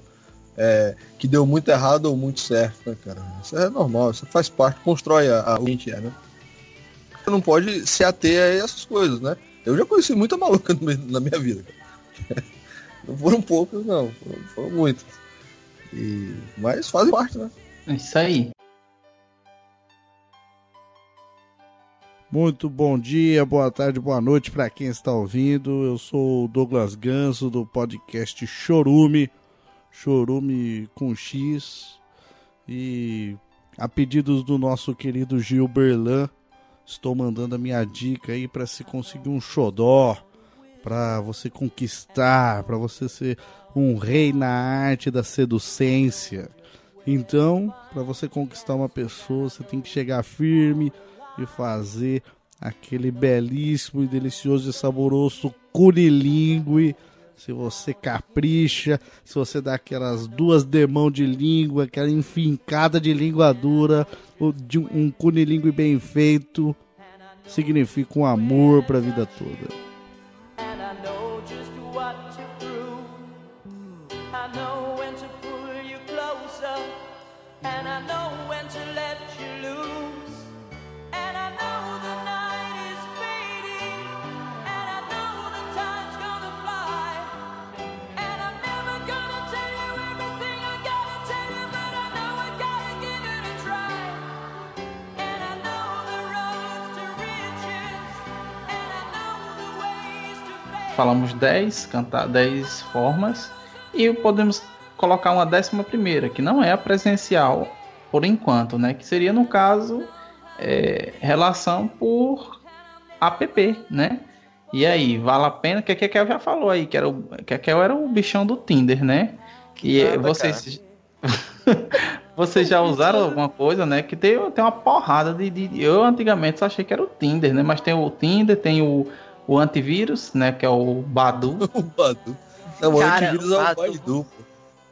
é, que deu muito errado ou muito certo, né, cara? Isso é normal, isso faz parte, constrói a, a gente é, né? Não pode se ater a essas coisas, né? Eu já conheci muita maluca na minha vida, cara. Não foram poucos, não, foram, foram muitos. E, mas fazem parte, né? É Isso aí. Muito bom dia, boa tarde, boa noite para quem está ouvindo. Eu sou o Douglas Ganso do podcast Chorume, Chorume com X. E a pedidos do nosso querido Gil Berlan, estou mandando a minha dica aí para se conseguir um xodó, para você conquistar, para você ser um rei na arte da seducência. Então, para você conquistar uma pessoa, você tem que chegar firme e fazer aquele belíssimo e delicioso e saboroso cunilingue. Se você capricha, se você dá aquelas duas demão de língua, aquela enfincada de língua dura, de um cunilingue bem feito, significa um amor para a vida toda. Falamos 10, cantar 10 formas. E podemos colocar uma décima primeira, que não é a presencial por enquanto, né? Que seria, no caso, é, relação por app, né? E aí, vale a pena? Que a Kekel já falou aí, que era o, Kekel era o bichão do Tinder, né? E Nada, vocês, vocês já usaram alguma coisa, né? Que tem, tem uma porrada de, de- Eu antigamente só achei que era o Tinder, né? Mas tem o Tinder, tem o, o antivírus, né? Que é o Badu. o Badu. Não, o Cara, antivírus é o Badu. Baidu. pô.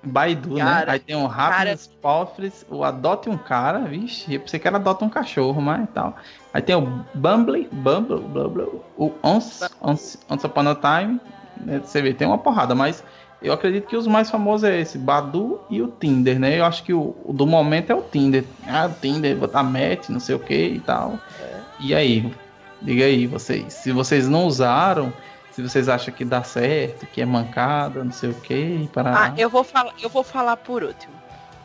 Baidu, né? Cara, Aí tem o Happiness Pofres, o Adote um Cara, vixe, eu pensei que era Adote um Cachorro, mas tal. Aí tem o Bumble, Bumble, Bumble, o Once, Once, Once Upon a Time, né? Você vê, tem uma porrada, mas eu acredito que os mais famosos é esse, Badu e o Tinder, né? Eu acho que o, o do momento é o Tinder. Ah, o Tinder, botar match, não sei o que e tal. E aí? Diga aí, vocês. Se vocês não usaram, se vocês acham que dá certo, que é mancada, não sei o que, para. Ah, eu vou falar, eu vou falar por último.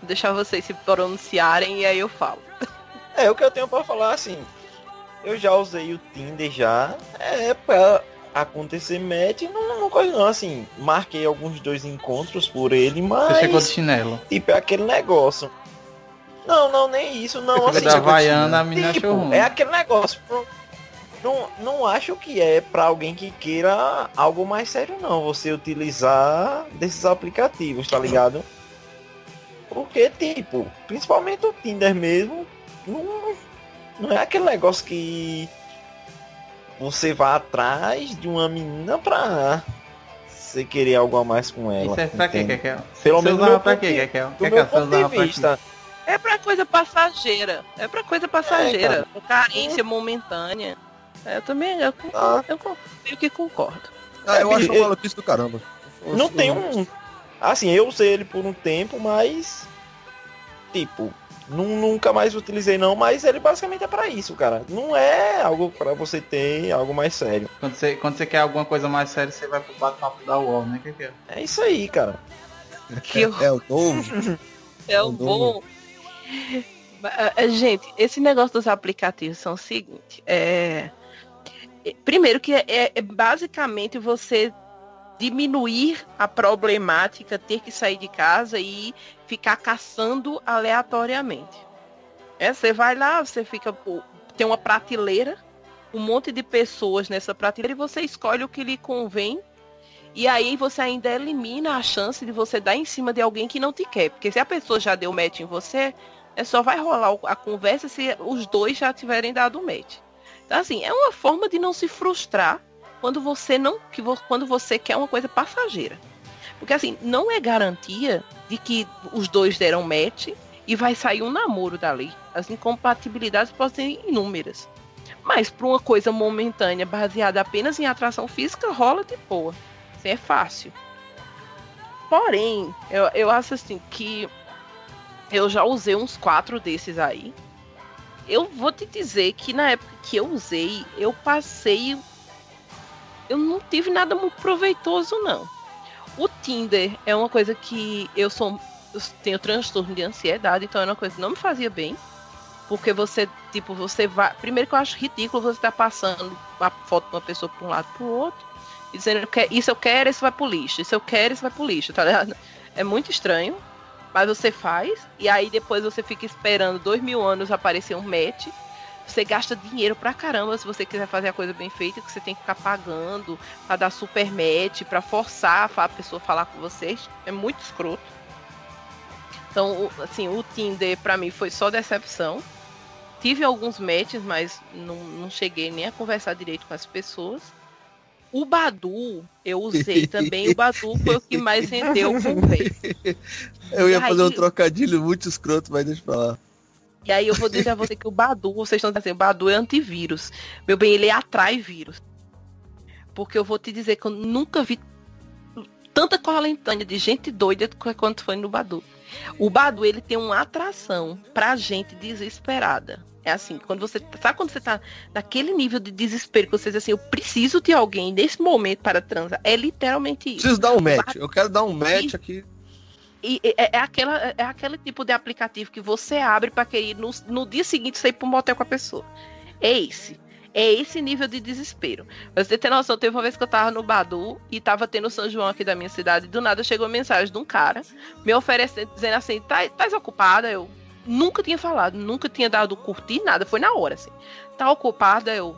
Vou deixar vocês se pronunciarem e aí eu falo. É, o que eu tenho pra falar, assim, eu já usei o Tinder já, é pra acontecer match, não, não coisa não, assim, marquei alguns dois encontros por ele, mas... Você chegou de chinelo. Tipo, é aquele negócio. Não, não, nem isso, não, Você assim... da Havaiana, a achou tipo, ruim. é aquele negócio, pro- não, não acho que é pra alguém que queira algo mais sério, não, você utilizar desses aplicativos, tá ligado? Porque, tipo, principalmente o Tinder mesmo, não, não é aquele negócio que você vai atrás de uma menina pra você querer algo a mais com ela. Isso é pra quê? Kekel? Pelo menos meu pra quê, Kekel? do meu ponto de vista. É pra coisa passageira. É pra coisa passageira. É, Carência momentânea. É, eu também eu, Ah. eu, eu meio que concordo. Ah, eu É, acho é- uma maluquice do caramba. Não tem um. Assim, eu usei ele por um tempo, mas. Tipo, nu- nunca mais utilizei não, mas ele basicamente é pra isso, cara. Não é algo pra você ter algo mais sério. Quando você, quando você quer alguma coisa mais séria, você vai pro bate-papo da UOL, né, Kekel? É isso aí, cara. Que eu- É o novo. É o bom. Ah, ah, Gente, esse negócio dos aplicativos são o seguinte. É... é- Primeiro que é, é basicamente você diminuir a problemática, ter que sair de casa e ficar caçando aleatoriamente. É, você vai lá, você fica. Tem uma prateleira, um monte de pessoas nessa prateleira e você escolhe o que lhe convém e aí você ainda elimina a chance de você dar em cima de alguém que não te quer. Porque se a pessoa já deu match em você, é só vai rolar a conversa se os dois já tiverem dado match. Então, assim, é uma forma de não se frustrar quando você não. Que quando você quer uma coisa passageira. Porque assim, não é garantia de que os dois deram match e vai sair um namoro dali. As incompatibilidades podem ser inúmeras. Mas para uma coisa momentânea, baseada apenas em atração física, rola de boa. Assim, é fácil. Porém, eu, eu acho assim que eu já usei uns quatro desses aí. Eu vou te dizer que na época que eu usei, eu passei. Eu não tive nada muito proveitoso, não. O Tinder é uma coisa que eu sou. Eu tenho transtorno de ansiedade, então é uma coisa que não me fazia bem. Porque você, tipo, você vai. Primeiro que eu acho ridículo você estar passando a foto de uma pessoa para um lado para o outro. Dizendo que isso eu quero, isso vai pro lixo. Isso eu quero, isso vai pro lixo, tá ligado? É muito estranho. Mas você faz, e aí depois você fica esperando dois mil anos aparecer um match. Você gasta dinheiro pra caramba se você quiser fazer a coisa bem feita, que você tem que ficar pagando pra dar super match, pra forçar a pessoa a falar com vocês. É muito escroto. Então, assim, o Tinder pra mim foi só decepção. Tive alguns matches, mas não, não cheguei nem a conversar direito com as pessoas. O Badu, eu usei também. O Badu foi o que mais rendeu conversa. Eu ia E fazer um aí- trocadilho muito escroto, mas deixa pra lá. E aí eu vou dizer a você que o Badu, vocês estão dizendo, o Badu é antivírus. Meu bem, ele atrai vírus. Porque eu vou te dizer que eu nunca vi tanta coletânea de gente doida quanto foi no Badu. O Badu, ele tem uma atração pra gente desesperada. É assim, quando você. Sabe quando você tá naquele nível de desespero que você diz assim, eu preciso de alguém nesse momento para transar? É literalmente isso. Preciso dar um match. Eu quero dar um match aqui. E e- é, é aquela, é aquele tipo de aplicativo que você abre para querer no, no dia seguinte sair para um motel com a pessoa. É esse. É esse nível de desespero. Pra você ter noção, teve uma vez que eu tava no Badu e tava tendo São João aqui da minha cidade. Do nada chegou uma mensagem de um cara me oferecendo, dizendo assim: tá, tá ocupada? Eu nunca tinha falado, nunca tinha dado curtir nada. Foi na hora, assim. Tá ocupada? Eu.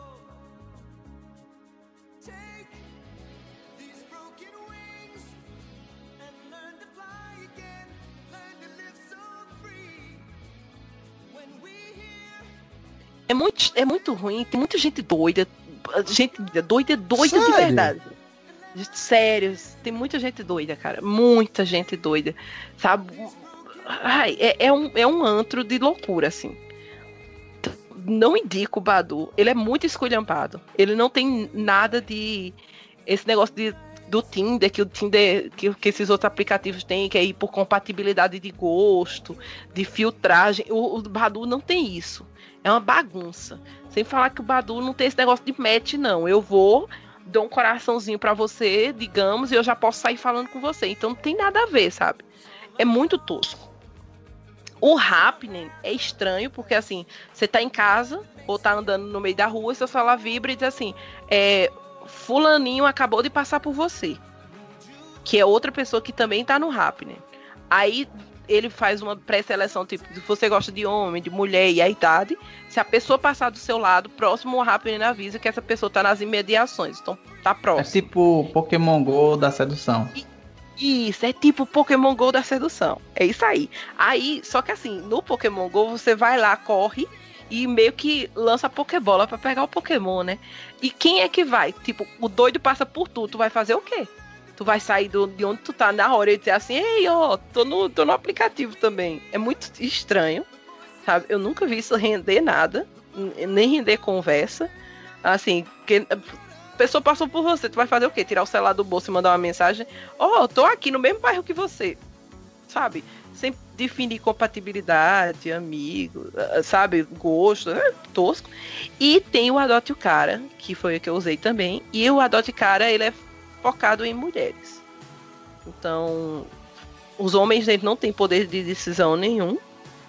É muito, é muito ruim, tem muita gente doida. Gente doida, doida de Sério? verdade. Gente, Sério, tem muita gente doida, cara. Muita gente doida. Sabe? Ai, é, é um, é um antro de loucura, assim. Não indico o Badu. Ele é muito esculhambado. Ele não tem nada de. Esse negócio de do Tinder, que o Tinder, que, que esses outros aplicativos têm, que é ir por compatibilidade de gosto, de filtragem. O, o Badu não tem isso. É uma bagunça. Sem falar que o Badu não tem esse negócio de match, não. Eu vou, dou um coraçãozinho para você, digamos, e eu já posso sair falando com você. Então não tem nada a ver, sabe? É muito tosco. O Happening é estranho, porque assim, você tá em casa, ou tá andando no meio da rua, seu celular vibra e diz assim, é, fulaninho acabou de passar por você. Que é outra pessoa que também tá no Happening. Aí ele faz uma pré-seleção, tipo, se você gosta de homem, de mulher e a idade. Se a pessoa passar do seu lado, próximo, o Happening avisa que essa pessoa tá nas imediações. Então, tá É próximo. tipo Pokémon GO da sedução. Isso, é tipo Pokémon GO da sedução. É isso aí. Aí, só que assim, no Pokémon GO você vai lá, corre e meio que lança a Pokébola pra pegar o Pokémon, né? E quem é que vai? Tipo, o doido passa por tu, tu vai fazer o quê? Tu vai sair do, de onde tu tá na hora e dizer assim, ei, ó, tô no, tô no aplicativo também. É muito estranho, sabe? Eu nunca vi isso render nada, nem render conversa. Assim, que pessoa passou por você, tu vai fazer o quê? Tirar o celular do bolso e mandar uma mensagem? Ó, tô aqui no mesmo bairro que você. Sabe? Sem definir compatibilidade, amigo, ah, sabe? Gosto, é tosco. E tem o Adote o Cara, que foi o que eu usei também. E o Adote Cara, ele é focado em mulheres. Então, os homens eles não têm poder de decisão nenhum.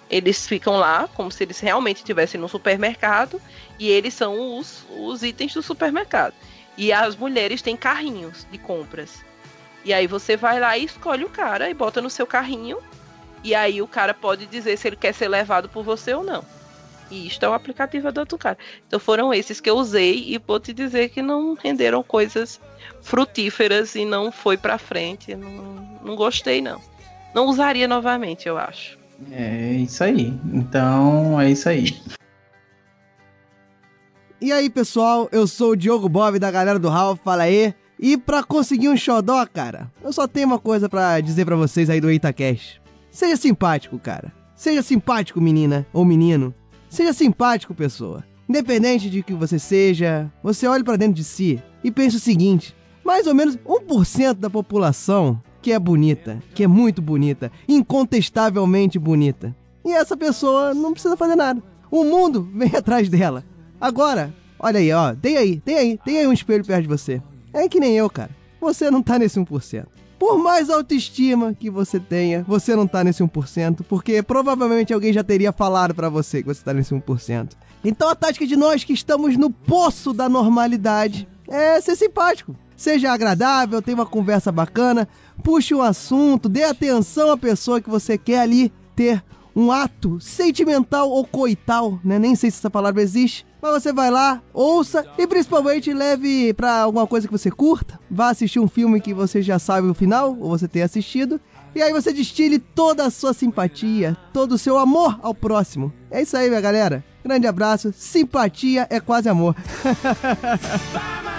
Eles ficam lá como se eles realmente estivessem no supermercado e eles são os, os itens do supermercado. E as mulheres têm carrinhos de compras. E aí você vai lá e escolhe o cara e bota no seu carrinho. E aí o cara pode dizer se ele quer ser levado por você ou não. E isto é o aplicativo do outro cara. Então foram esses que eu usei e vou te dizer que não renderam coisas frutíferas e não foi pra frente. Não, não gostei, não. Não usaria novamente, eu acho. É isso aí. Então, é isso aí. E aí, pessoal, eu sou o Diogo Bob da galera do Ralph, fala aí. E pra conseguir um xodó, cara, eu só tenho uma coisa pra dizer pra vocês aí do EitaCast. Seja simpático, cara. Seja simpático, menina ou menino. Seja simpático, pessoa. Independente de que você seja, você olhe pra dentro de si e pense o seguinte: mais ou menos 1% da população que é bonita, que é muito bonita, incontestavelmente bonita. E essa pessoa não precisa fazer nada. O mundo vem atrás dela. Agora, olha aí, ó, tem aí, tem aí, tem aí um espelho perto de você. É que nem eu, cara. Você não tá nesse 1%. Por mais autoestima que você tenha, você não tá nesse 1%, porque provavelmente alguém já teria falado pra você que você tá nesse 1%. Então a tática de nós que estamos no poço da normalidade é ser simpático. Seja agradável, tenha uma conversa bacana, puxe um assunto, dê atenção à pessoa que você quer ali ter um ato sentimental ou coital, né? Nem sei se essa palavra existe. Mas você vai lá, ouça e principalmente leve pra alguma coisa que você curta. Vá assistir um filme que você já sabe o final, ou você tenha assistido. E aí você destile toda a sua simpatia, todo o seu amor ao próximo. É isso aí, minha galera. Grande abraço. Simpatia é quase amor.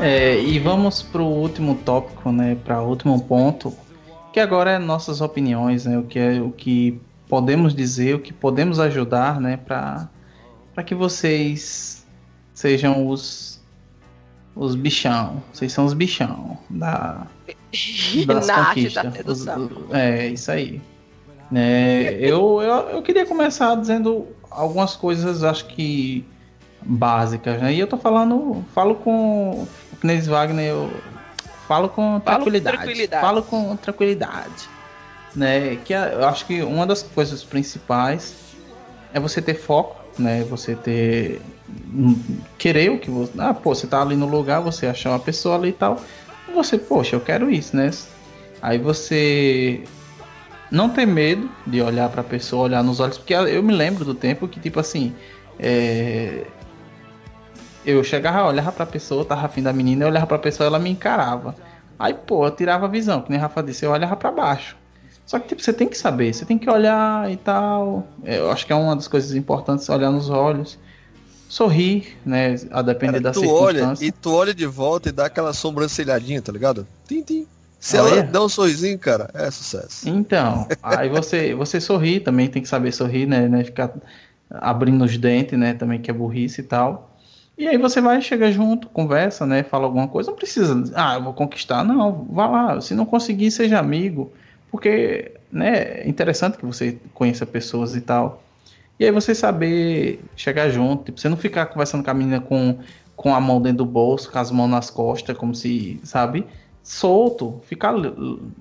É, e vamos pro último tópico, né? Para o último ponto, que agora é nossas opiniões, né? O que é o que podemos dizer, o que podemos ajudar, né? Para para que vocês sejam os os bichão, vocês são os bichão da das Na arte conquistas. da. Os- é isso aí. Né, eu, eu, eu queria começar dizendo algumas coisas, acho que básicas, né? E eu tô falando, falo com o Knes Wagner, eu falo com tranquilidade. tranquilidade. Falo com tranquilidade. Né? Que a- eu acho que uma das coisas principais é você ter foco, né? Você ter hum, querer o que você, ah, pô, você tá ali no lugar, você achar uma pessoa ali e tal, você, poxa, eu quero isso, né? Aí você não ter medo de olhar pra pessoa, olhar nos olhos, porque eu me lembro do tempo que, tipo assim, é, eu chegava, olhava pra pessoa, tava afim da menina, eu olhava pra pessoa ela me encarava. Aí, pô, eu tirava a visão, que nem a Rafa disse, eu olhava pra baixo. Só que, tipo, você tem que saber, você tem que olhar e tal. É, Eu acho que é uma das coisas importantes, olhar nos olhos. sorrir, né? A depender da tu olha e tu olha de volta e dá aquela sobrancelhadinha, tá ligado? Tim, tim. Se Olha. ela dá um sorrisinho, cara, é sucesso. Então, aí você, você sorri também, tem que saber sorrir, né? né? Ficar abrindo os dentes, né? Também que é burrice e tal. E aí você vai, chega junto, conversa, né? Fala alguma coisa. Não precisa, ah, eu vou conquistar. Não, vá lá. Se não conseguir, seja amigo. Porque, né? É interessante que você conheça pessoas e tal. E aí você saber chegar junto. Tipo, você não ficar conversando com a menina com, com a mão dentro do bolso, com as mãos nas costas, como se, sabe? Solto, ficar,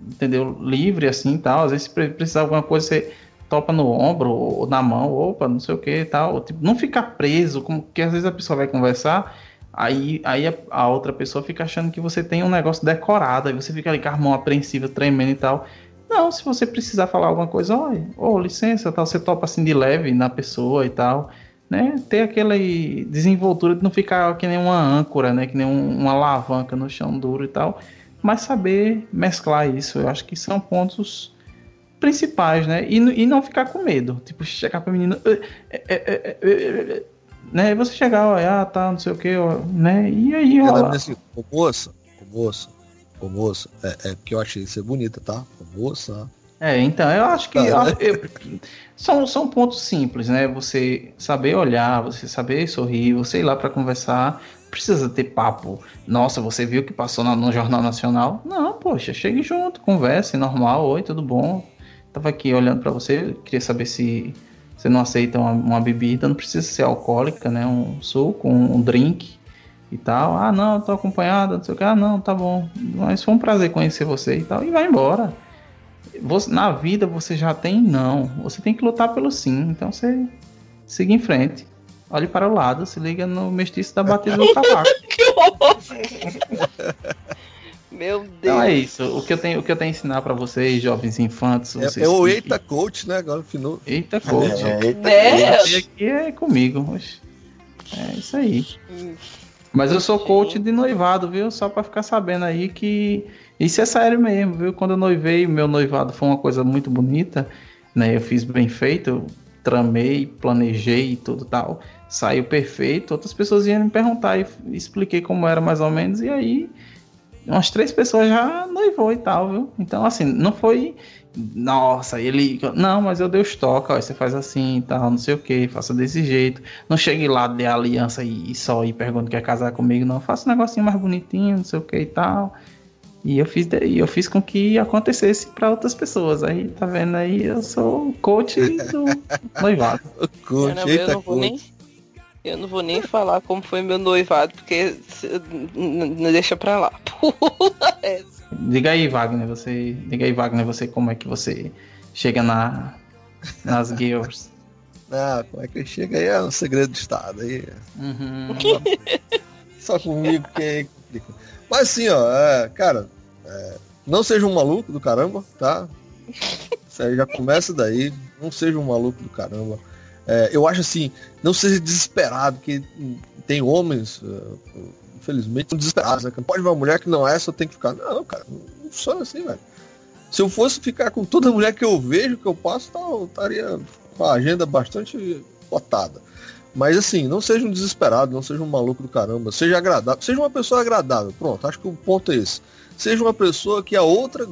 entendeu? Livre assim e tal. Às vezes se pre- precisar de alguma coisa, você topa no ombro ou na mão, opa, não sei o que e tal. Tipo, não ficar preso, como que às vezes a pessoa vai conversar, aí, aí a, a outra pessoa fica achando que você tem um negócio decorado, aí você fica ali com a mão apreensiva, tremendo e tal. Não, se você precisar falar alguma coisa, olha, ô, licença, tal, você topa assim de leve na pessoa e tal, né? Ter aquela desenvoltura de não ficar que nem uma âncora, né? Que nem um- uma alavanca no chão duro e tal, mas saber mesclar isso, eu acho que são pontos principais, né? E, e não ficar com medo, tipo, chegar pra menina, "Eh, eh, eh, eh, eh", né? E você chegar, olha, ah, tá, não sei o que, né? E aí, Ela ó, disse assim, ô moça, ô moça, ô moça, é, é porque eu achei você bonita, tá? Ô moça. É, então, eu acho que Tá, né? eu- eu- são, são pontos simples, né? Você saber olhar, você saber sorrir, você ir lá para conversar. Não precisa ter papo. Nossa, você viu que passou na- no Jornal Nacional? Não, poxa, chegue junto, converse, normal. Oi, tudo bom? Tava aqui olhando para você, queria saber se você não aceita uma, uma bebida, não precisa ser alcoólica, né? Um suco, um, um drink e tal. Ah, não, eu tô acompanhada, não sei o que. Ah, não, tá bom. Mas foi um prazer conhecer você e tal. E vai embora. Você- na vida você já tem não. Você tem que lutar pelo sim. Então você siga em frente. Olhe para o lado, se liga no mestiço da batida do cavaco. que horror! Meu Deus. Então é isso. O que eu tenho, o que eu tenho a ensinar para vocês, jovens infantes, vocês É, é o que- Eita Coach, né? Agora afinou. Eita coach. É, eita E aqui é comigo. É isso aí. Mas eu sou coach de noivado, viu? Só pra ficar sabendo aí que isso é sério mesmo, viu? Quando eu noivei, meu noivado foi uma coisa muito bonita, né? Eu fiz bem feito, tramei, planejei e tudo tal. Saiu perfeito. Outras pessoas iam me perguntar e expliquei como era mais ou menos. E aí, umas três pessoas já noivou e tal, viu? Então, assim, não foi. Nossa, ele. Não, mas eu dei os toques, ó, você faz assim e tal, não sei o que, faça desse jeito. Não chegue lá, dê a aliança e, e só e pergunte quer casar comigo, não. Faça um negocinho mais bonitinho, não sei o que e tal. E eu fiz, de- eu fiz com que acontecesse para outras pessoas. Aí, tá vendo aí? Eu sou o coach do noivado. Coach, Caramba, eu eita não vou coach. nem. Eu não vou nem falar como foi meu noivado, porque não deixa pra lá. Pula essa. Diga aí, Wagner, você. Diga aí, Wagner, você como é que você chega na, nas girls. Ah, como é que chega aí? É um segredo de Estado. Aí. Uhum. Só comigo que é complica. Mas assim, ó, é, cara, é, não seja um maluco do caramba, tá? Isso aí já começa daí. Não seja um maluco do caramba. É, eu acho assim, não seja desesperado, que tem homens, é, infelizmente, desesperados, né? Pode ver uma mulher que não é, só tem que ficar. Não, cara, não funciona assim, velho. Se eu fosse ficar com toda mulher que eu vejo, que eu passo, tá, eu estaria com a agenda bastante lotada. Mas assim, não seja um desesperado, não seja um maluco do caramba, seja agradável, seja uma pessoa agradável. Pronto, acho que o ponto é esse. Seja uma pessoa que a outra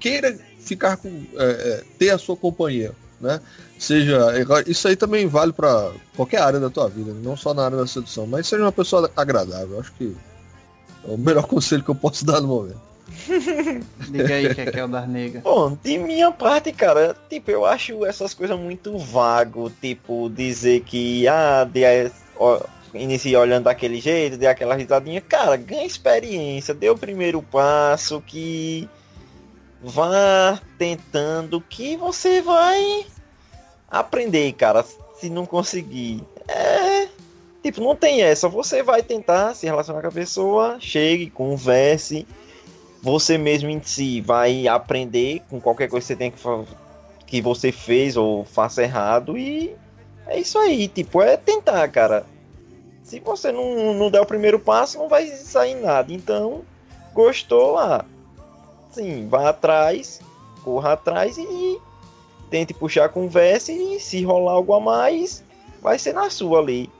queira ficar com, é, é, ter a sua companhia, né? Seja, isso aí também vale para qualquer área da tua vida, não só na área da sedução, mas seja uma pessoa agradável. Acho que é o melhor conselho que eu posso dar no momento. Diga aí, que é, que é o das negras. Bom, de minha parte, cara, tipo, eu acho essas coisas muito vago, tipo, dizer que, ah, de, ó, inicia olhando daquele jeito, dê aquela risadinha. Cara, ganha experiência, dê o primeiro passo, que vá tentando, que você vai aprender, cara, se não conseguir. É, tipo, não tem essa, você vai tentar se relacionar com a pessoa, chegue, converse, você mesmo em si vai aprender com qualquer coisa que você tem que, que você fez ou faça errado e é isso aí, tipo, é tentar, cara. Se você não, não der o primeiro passo, não vai sair nada. Então, gostou, ah, sim, vá atrás, corra atrás e tente puxar a conversa e se rolar algo a mais, vai ser na sua ali.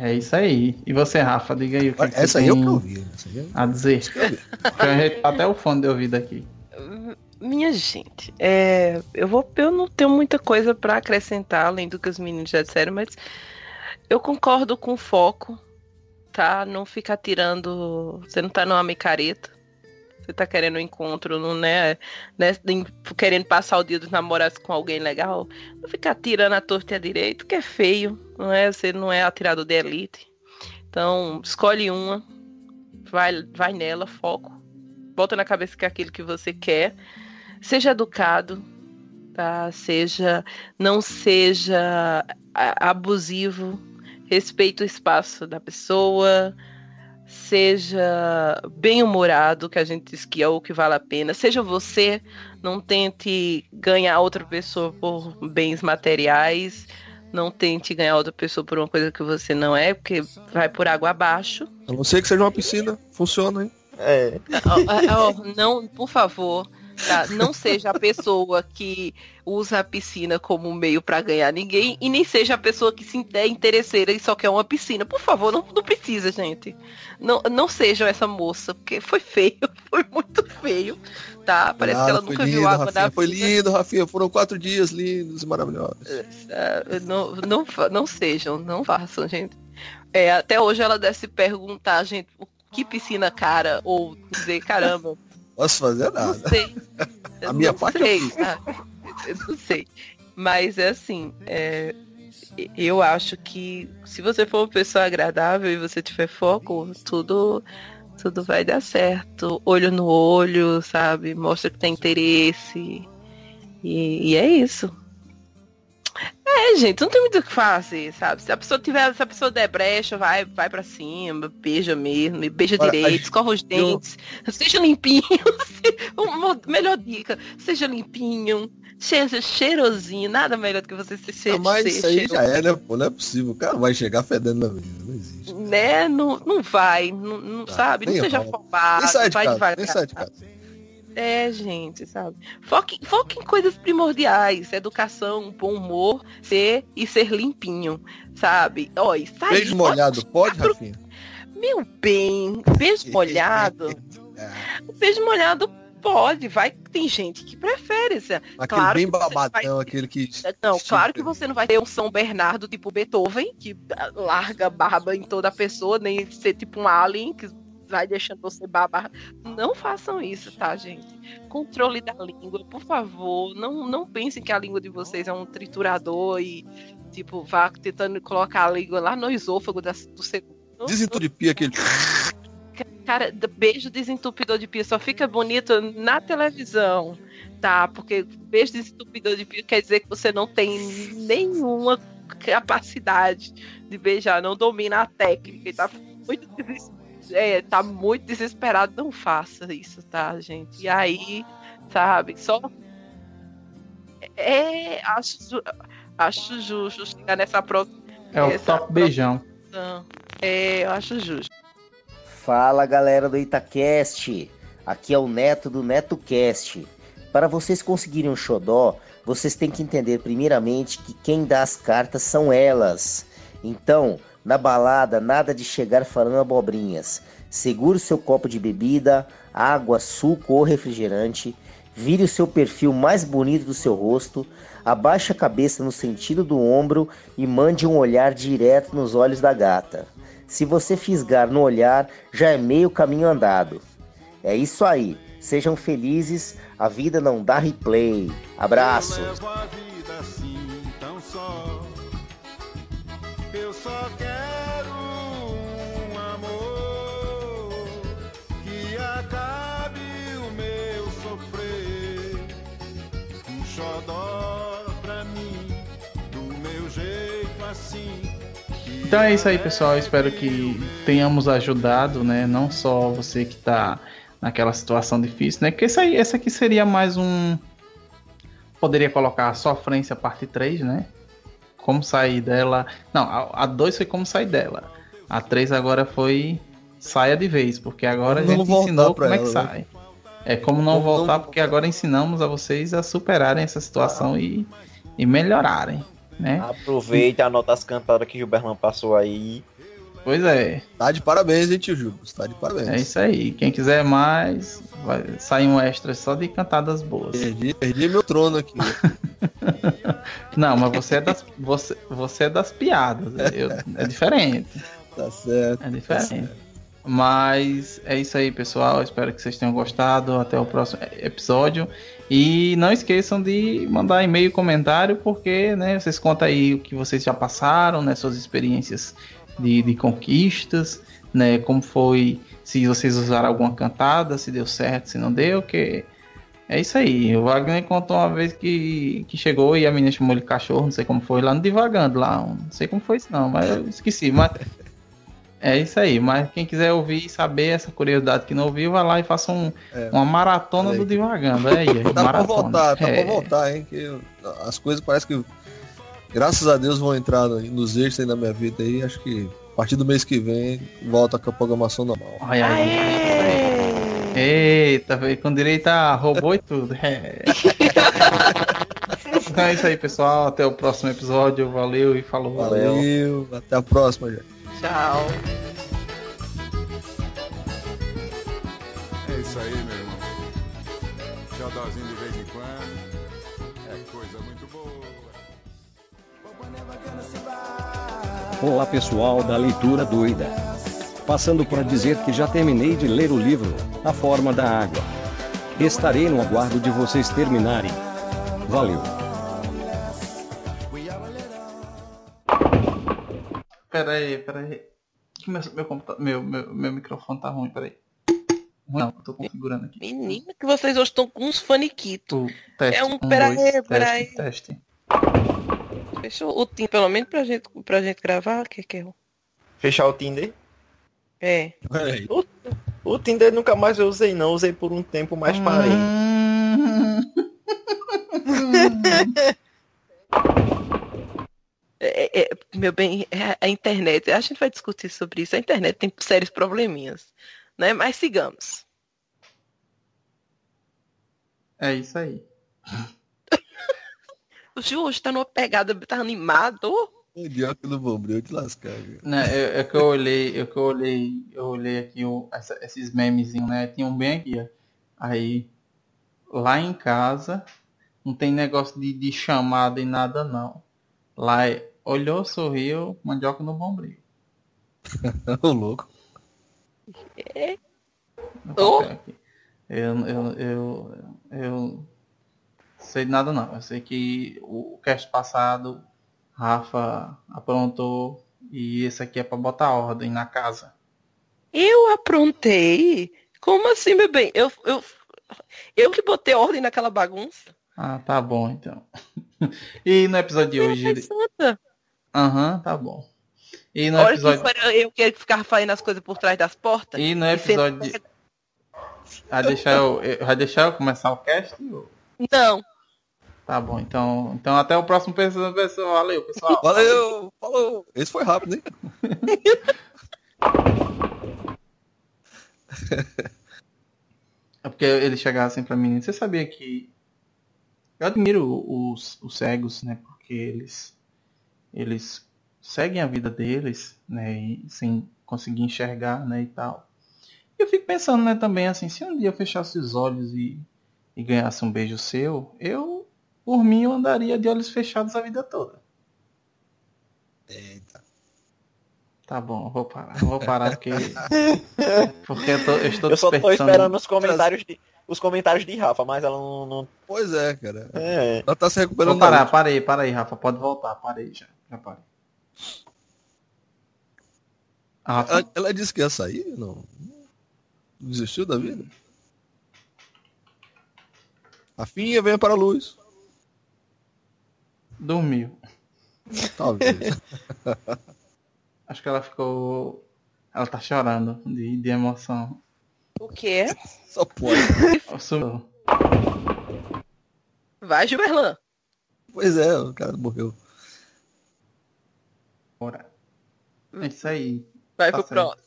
É isso aí. E você, Rafa, diga aí o que, Olha, que você essa aí eu que ouvi. Eu- a dizer. Eu até o fone de ouvido aqui. Minha gente, é, eu vou, eu não tenho muita coisa pra acrescentar além do que os meninos já disseram, mas eu concordo com o foco, tá? Não ficar tirando, você não tá numa micareta, você tá querendo um encontro, não né, né, querendo passar o dia dos namorados com alguém legal, não ficar tirando a torta e a direita, que é feio, não é? Você não é atirador de elite. Então, escolhe uma, vai, vai nela, foco, bota na cabeça que é aquilo que você quer. Seja educado, tá? Seja, não seja abusivo, respeite o espaço da pessoa, seja bem humorado, que a gente diz que é o que vale a pena. Seja você, não tente ganhar outra pessoa por bens materiais. Não tente ganhar outra pessoa por uma coisa que você não é, porque vai por água abaixo. A não ser que seja uma piscina, funciona, hein? É. Ó, ó, não, por favor, tá? não seja a pessoa que usa a piscina como meio pra ganhar ninguém e nem seja a pessoa que se é interesseira e só quer uma piscina. Por favor, não, não precisa, gente. Não, não sejam essa moça, porque foi feio, foi muito feio, tá? Parece que Nada, ela foi nunca lindo, viu água Rafinha, na Foi lindo, Rafinha. Foram quatro dias lindos e maravilhosos. Ah, não, não, fa- não sejam, não façam, gente. É, até hoje ela deve se perguntar, gente, o que piscina cara? Ou dizer, caramba, Posso fazer não nada. sei. A minha não parte eu sei? Eu não sei. Mas é assim, é, eu acho que se você for uma pessoa agradável e você tiver foco, tudo tudo vai dar certo. Olho no olho, sabe? Mostra que tem interesse. E, e é isso. É, gente, não tem muito o que fazer, sabe? Se a pessoa tiver, se a pessoa der brecha, vai, vai pra cima, beija mesmo, beija Olha, direito, escova os dentes, seja limpinho. Uma melhor dica, seja limpinho, seja cheirosinho, nada melhor do que você ser, ser, Ah, mas ser isso aí cheiroso. já é, né? Pô, não é possível. O cara vai chegar fedendo na vida. Não existe. Né? Não, não vai, não, não sabe? Não seja rola. afobado, de vai casa. devagar. Nem sai de casa. É, gente, sabe? Foque, foque em coisas primordiais, educação, bom humor, ser e ser limpinho, sabe? Ó, sair, Beijo molhado, pode, quatro- Rafinha? Meu bem, beijo molhado. O beijo molhado pode, vai. Tem gente que prefere. se- Aquele claro bem você vai- babadão, aquele que. Não, claro que você não vai ter um São Bernardo tipo Beethoven, que ah, larga barba em toda a pessoa, nem ser tipo um alien que vai deixando você babar. Não façam isso, tá, gente? Controle da língua, por favor. Não, não pensem que a língua de vocês é um triturador e, tipo, vá tentando colocar a língua lá no esôfago da- do segundo. Desentupir aquele. Cara, beijo desentupidor de pia só fica bonito na televisão, tá? Porque beijo desentupidor de pia quer dizer que você não tem nenhuma capacidade de beijar, não domina a técnica e tá muito, deses- é, tá muito desesperado. Não faça isso, tá, gente? E aí, sabe, só. É, acho, acho justo chegar nessa próxima. É o top beijão. É, eu acho justo. Fala galera do Itacast, aqui é o Neto do NetoCast. Para vocês conseguirem um xodó, vocês têm que entender primeiramente que quem dá as cartas são elas. Então, na balada, nada de chegar falando abobrinhas. Segure o seu copo de bebida, água, suco ou refrigerante, vire o seu perfil mais bonito do seu rosto, abaixe a cabeça no sentido do ombro e mande um olhar direto nos olhos da gata. Se você fisgar no olhar, já é meio caminho andado. É isso aí. Sejam felizes, a vida não dá replay. Abraço. Só. Quero um amor que acabe o meu sofrer. Um xodó pra mim, do meu jeito assim. Então é isso aí, pessoal. Eu espero que tenhamos ajudado, né? Não só você que tá naquela situação difícil, né? Que esse aí, essa aqui seria mais um. Poderia colocar a sofrência parte 3, né? Como sair dela. Não, a 2 foi como sair dela. A 3 agora foi saia de vez, porque agora a não gente voltar ensinou como é que ela, né? sai. É como não não voltar, porque agora ensinamos a vocês a superarem essa situação e, e melhorarem, né? Aproveita, anota as cantadas que Gilberlan passou aí. Pois é. Tá de parabéns, hein, tio Júlio? Tá de parabéns. É isso aí. Quem quiser mais, vai sair um extra só de cantadas boas. Perdi, perdi meu trono aqui. Não, mas você é das, você, você é das piadas. eu- é diferente. Tá certo. É diferente. Mas é isso aí, pessoal. Espero que vocês tenham gostado. Até o próximo episódio. E não esqueçam de mandar e-mail e comentário, porque né, vocês contam aí o que vocês já passaram, né, suas experiências de, de conquistas, né, como foi, se vocês usaram alguma cantada, se deu certo, se não deu, que é isso aí. O Wagner contou uma vez que, que chegou e a menina chamou ele cachorro, não sei como foi, lá no Divagando, lá, não sei como foi isso não, mas eu esqueci, mas é isso aí, mas quem quiser ouvir e saber essa curiosidade que não ouviu, vai lá e faça um, É. uma maratona do Divagando. É aí, aí, Tá pra maratona. voltar, tá É. pra voltar, hein? Que as coisas parece que, graças a Deus, vão entrar no- nos eixos aí na minha vida aí. Acho que a partir do mês que vem volta com a programação normal. Ai, ai, ai. Eita, veio com direito a robô e tudo. É. Então é isso aí, pessoal. Até o próximo episódio. Valeu e falou. Valeu, até a próxima, gente. Tchau. É isso aí, meu Olá pessoal da leitura doida. Passando para dizer que já terminei de ler o livro A Forma da Água. Estarei no aguardo de vocês terminarem. Valeu. Pera aí, pera aí. Que Meu, meu, meu, meu, meu microfone tá ruim, pera aí. Ruim Não, eu tô configurando aqui. Menina, que vocês hoje estão com uns faniquitos. Teste, É um. um, Peraí, dois, peraí. teste, teste. Fechou o Tim, pelo menos pra gente, pra gente gravar. O que que é? Fechar o Tinder? É. O, o Tinder nunca mais eu usei, não. Usei por um tempo, mas parei. É, é, meu bem, é a internet, a gente vai discutir sobre isso. A internet tem sérios probleminhas, né? Mas sigamos. É isso aí. O Gil hoje tá numa pegada, tá animado. Idiota no bombril de lascar. viu? Né, é, é que eu olhei, é que eu olhei, eu olhei aqui o, essa- esses memezinhos, né? Tinham bem aqui, ó. Aí, lá em casa, não tem negócio de, de chamada e nada não. Lá é, olhou, sorriu, mandioca no bombril. Ô, louco. É. Eu, eu, eu, eu sei de nada não. Eu sei que o, cast passado, Rafa aprontou e esse aqui é pra botar ordem na casa. Eu aprontei? Como assim, meu bem? Eu, eu, eu que botei ordem naquela bagunça. Ah, tá bom então. e no episódio de hoje. Aham, tá bom. E no Olha episódio. que eu que ficava fazendo as coisas por trás das portas. E no episódio de. Vai deixar eu, eu- vai deixar eu começar o cast? ou- Não. Tá bom, então, então até o próximo pessoal. pessoal. Valeu, pessoal. Valeu, falou. Esse foi rápido, hein? É porque ele chegava assim pra mim, você sabia que eu admiro os, os cegos, né? Porque eles eles seguem a vida deles, né? E, sem conseguir enxergar, né? E tal. E eu fico pensando, né? Também assim, se um dia eu fechasse os olhos e, e ganhasse um beijo seu, eu, por mim, eu andaria de olhos fechados a vida toda. Eita. Tá bom, eu vou parar. Eu vou parar porque. Porque eu, tô, eu estou Eu só tô esperando os comentários de, os comentários de Rafa, mas ela não. não... Pois é, cara. É. Ela tá se recuperando. Vou parar, da parei, parei, Rafa. Pode voltar, parei já. Já parei. Rafa, Ela, ela disse que ia sair? Não. Não Desistiu da vida? A finha venha para a luz. Dormiu. Talvez. Acho que ela ficou. Ela tá chorando de, de emoção. O quê? Só pode. Sumiu. Vai, Gilberlan. Pois é, o cara morreu. Bora. É isso aí. Vai Tá pro certo. próximo.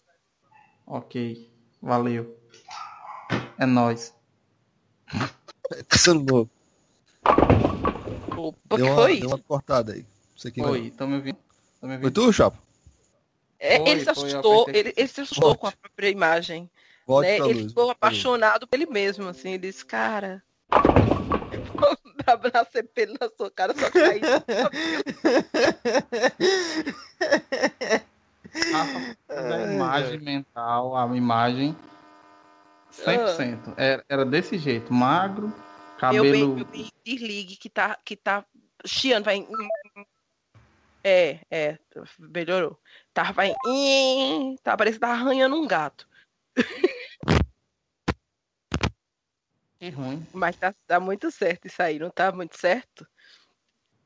Ok. Valeu. É nóis. Pensando novo. Opa, Deu que uma, foi deu uma cortada aí. Não sei quem Oi, vai. tô me ouvindo? Tô me Foi ouvindo? tu, Chapa? É, Foi, ele se foi, assustou, pensei ele, ele se assustou com a própria imagem. Volte né? Ele luz. ficou apaixonado por ele mesmo, assim, ele disse, cara. Pra nascer pelo na sua cara, só cair. a imagem mental, a imagem 100%. Era, era desse jeito, magro, Meu cabelo. bem, meu bem, desligue que tá, que tá chiando, vai. É, é, melhorou. Tava vai. Tá parecendo que tá arranhando um gato. Que ruim. Mas tá, tá muito certo isso aí, não tá muito certo?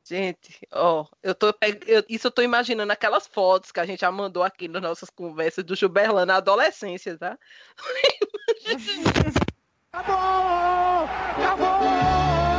Gente, ó, eu tô eu- isso eu tô imaginando aquelas fotos que a gente já mandou aqui nas nossas conversas do Gilberlan na adolescência, tá? Acabou! Acabou!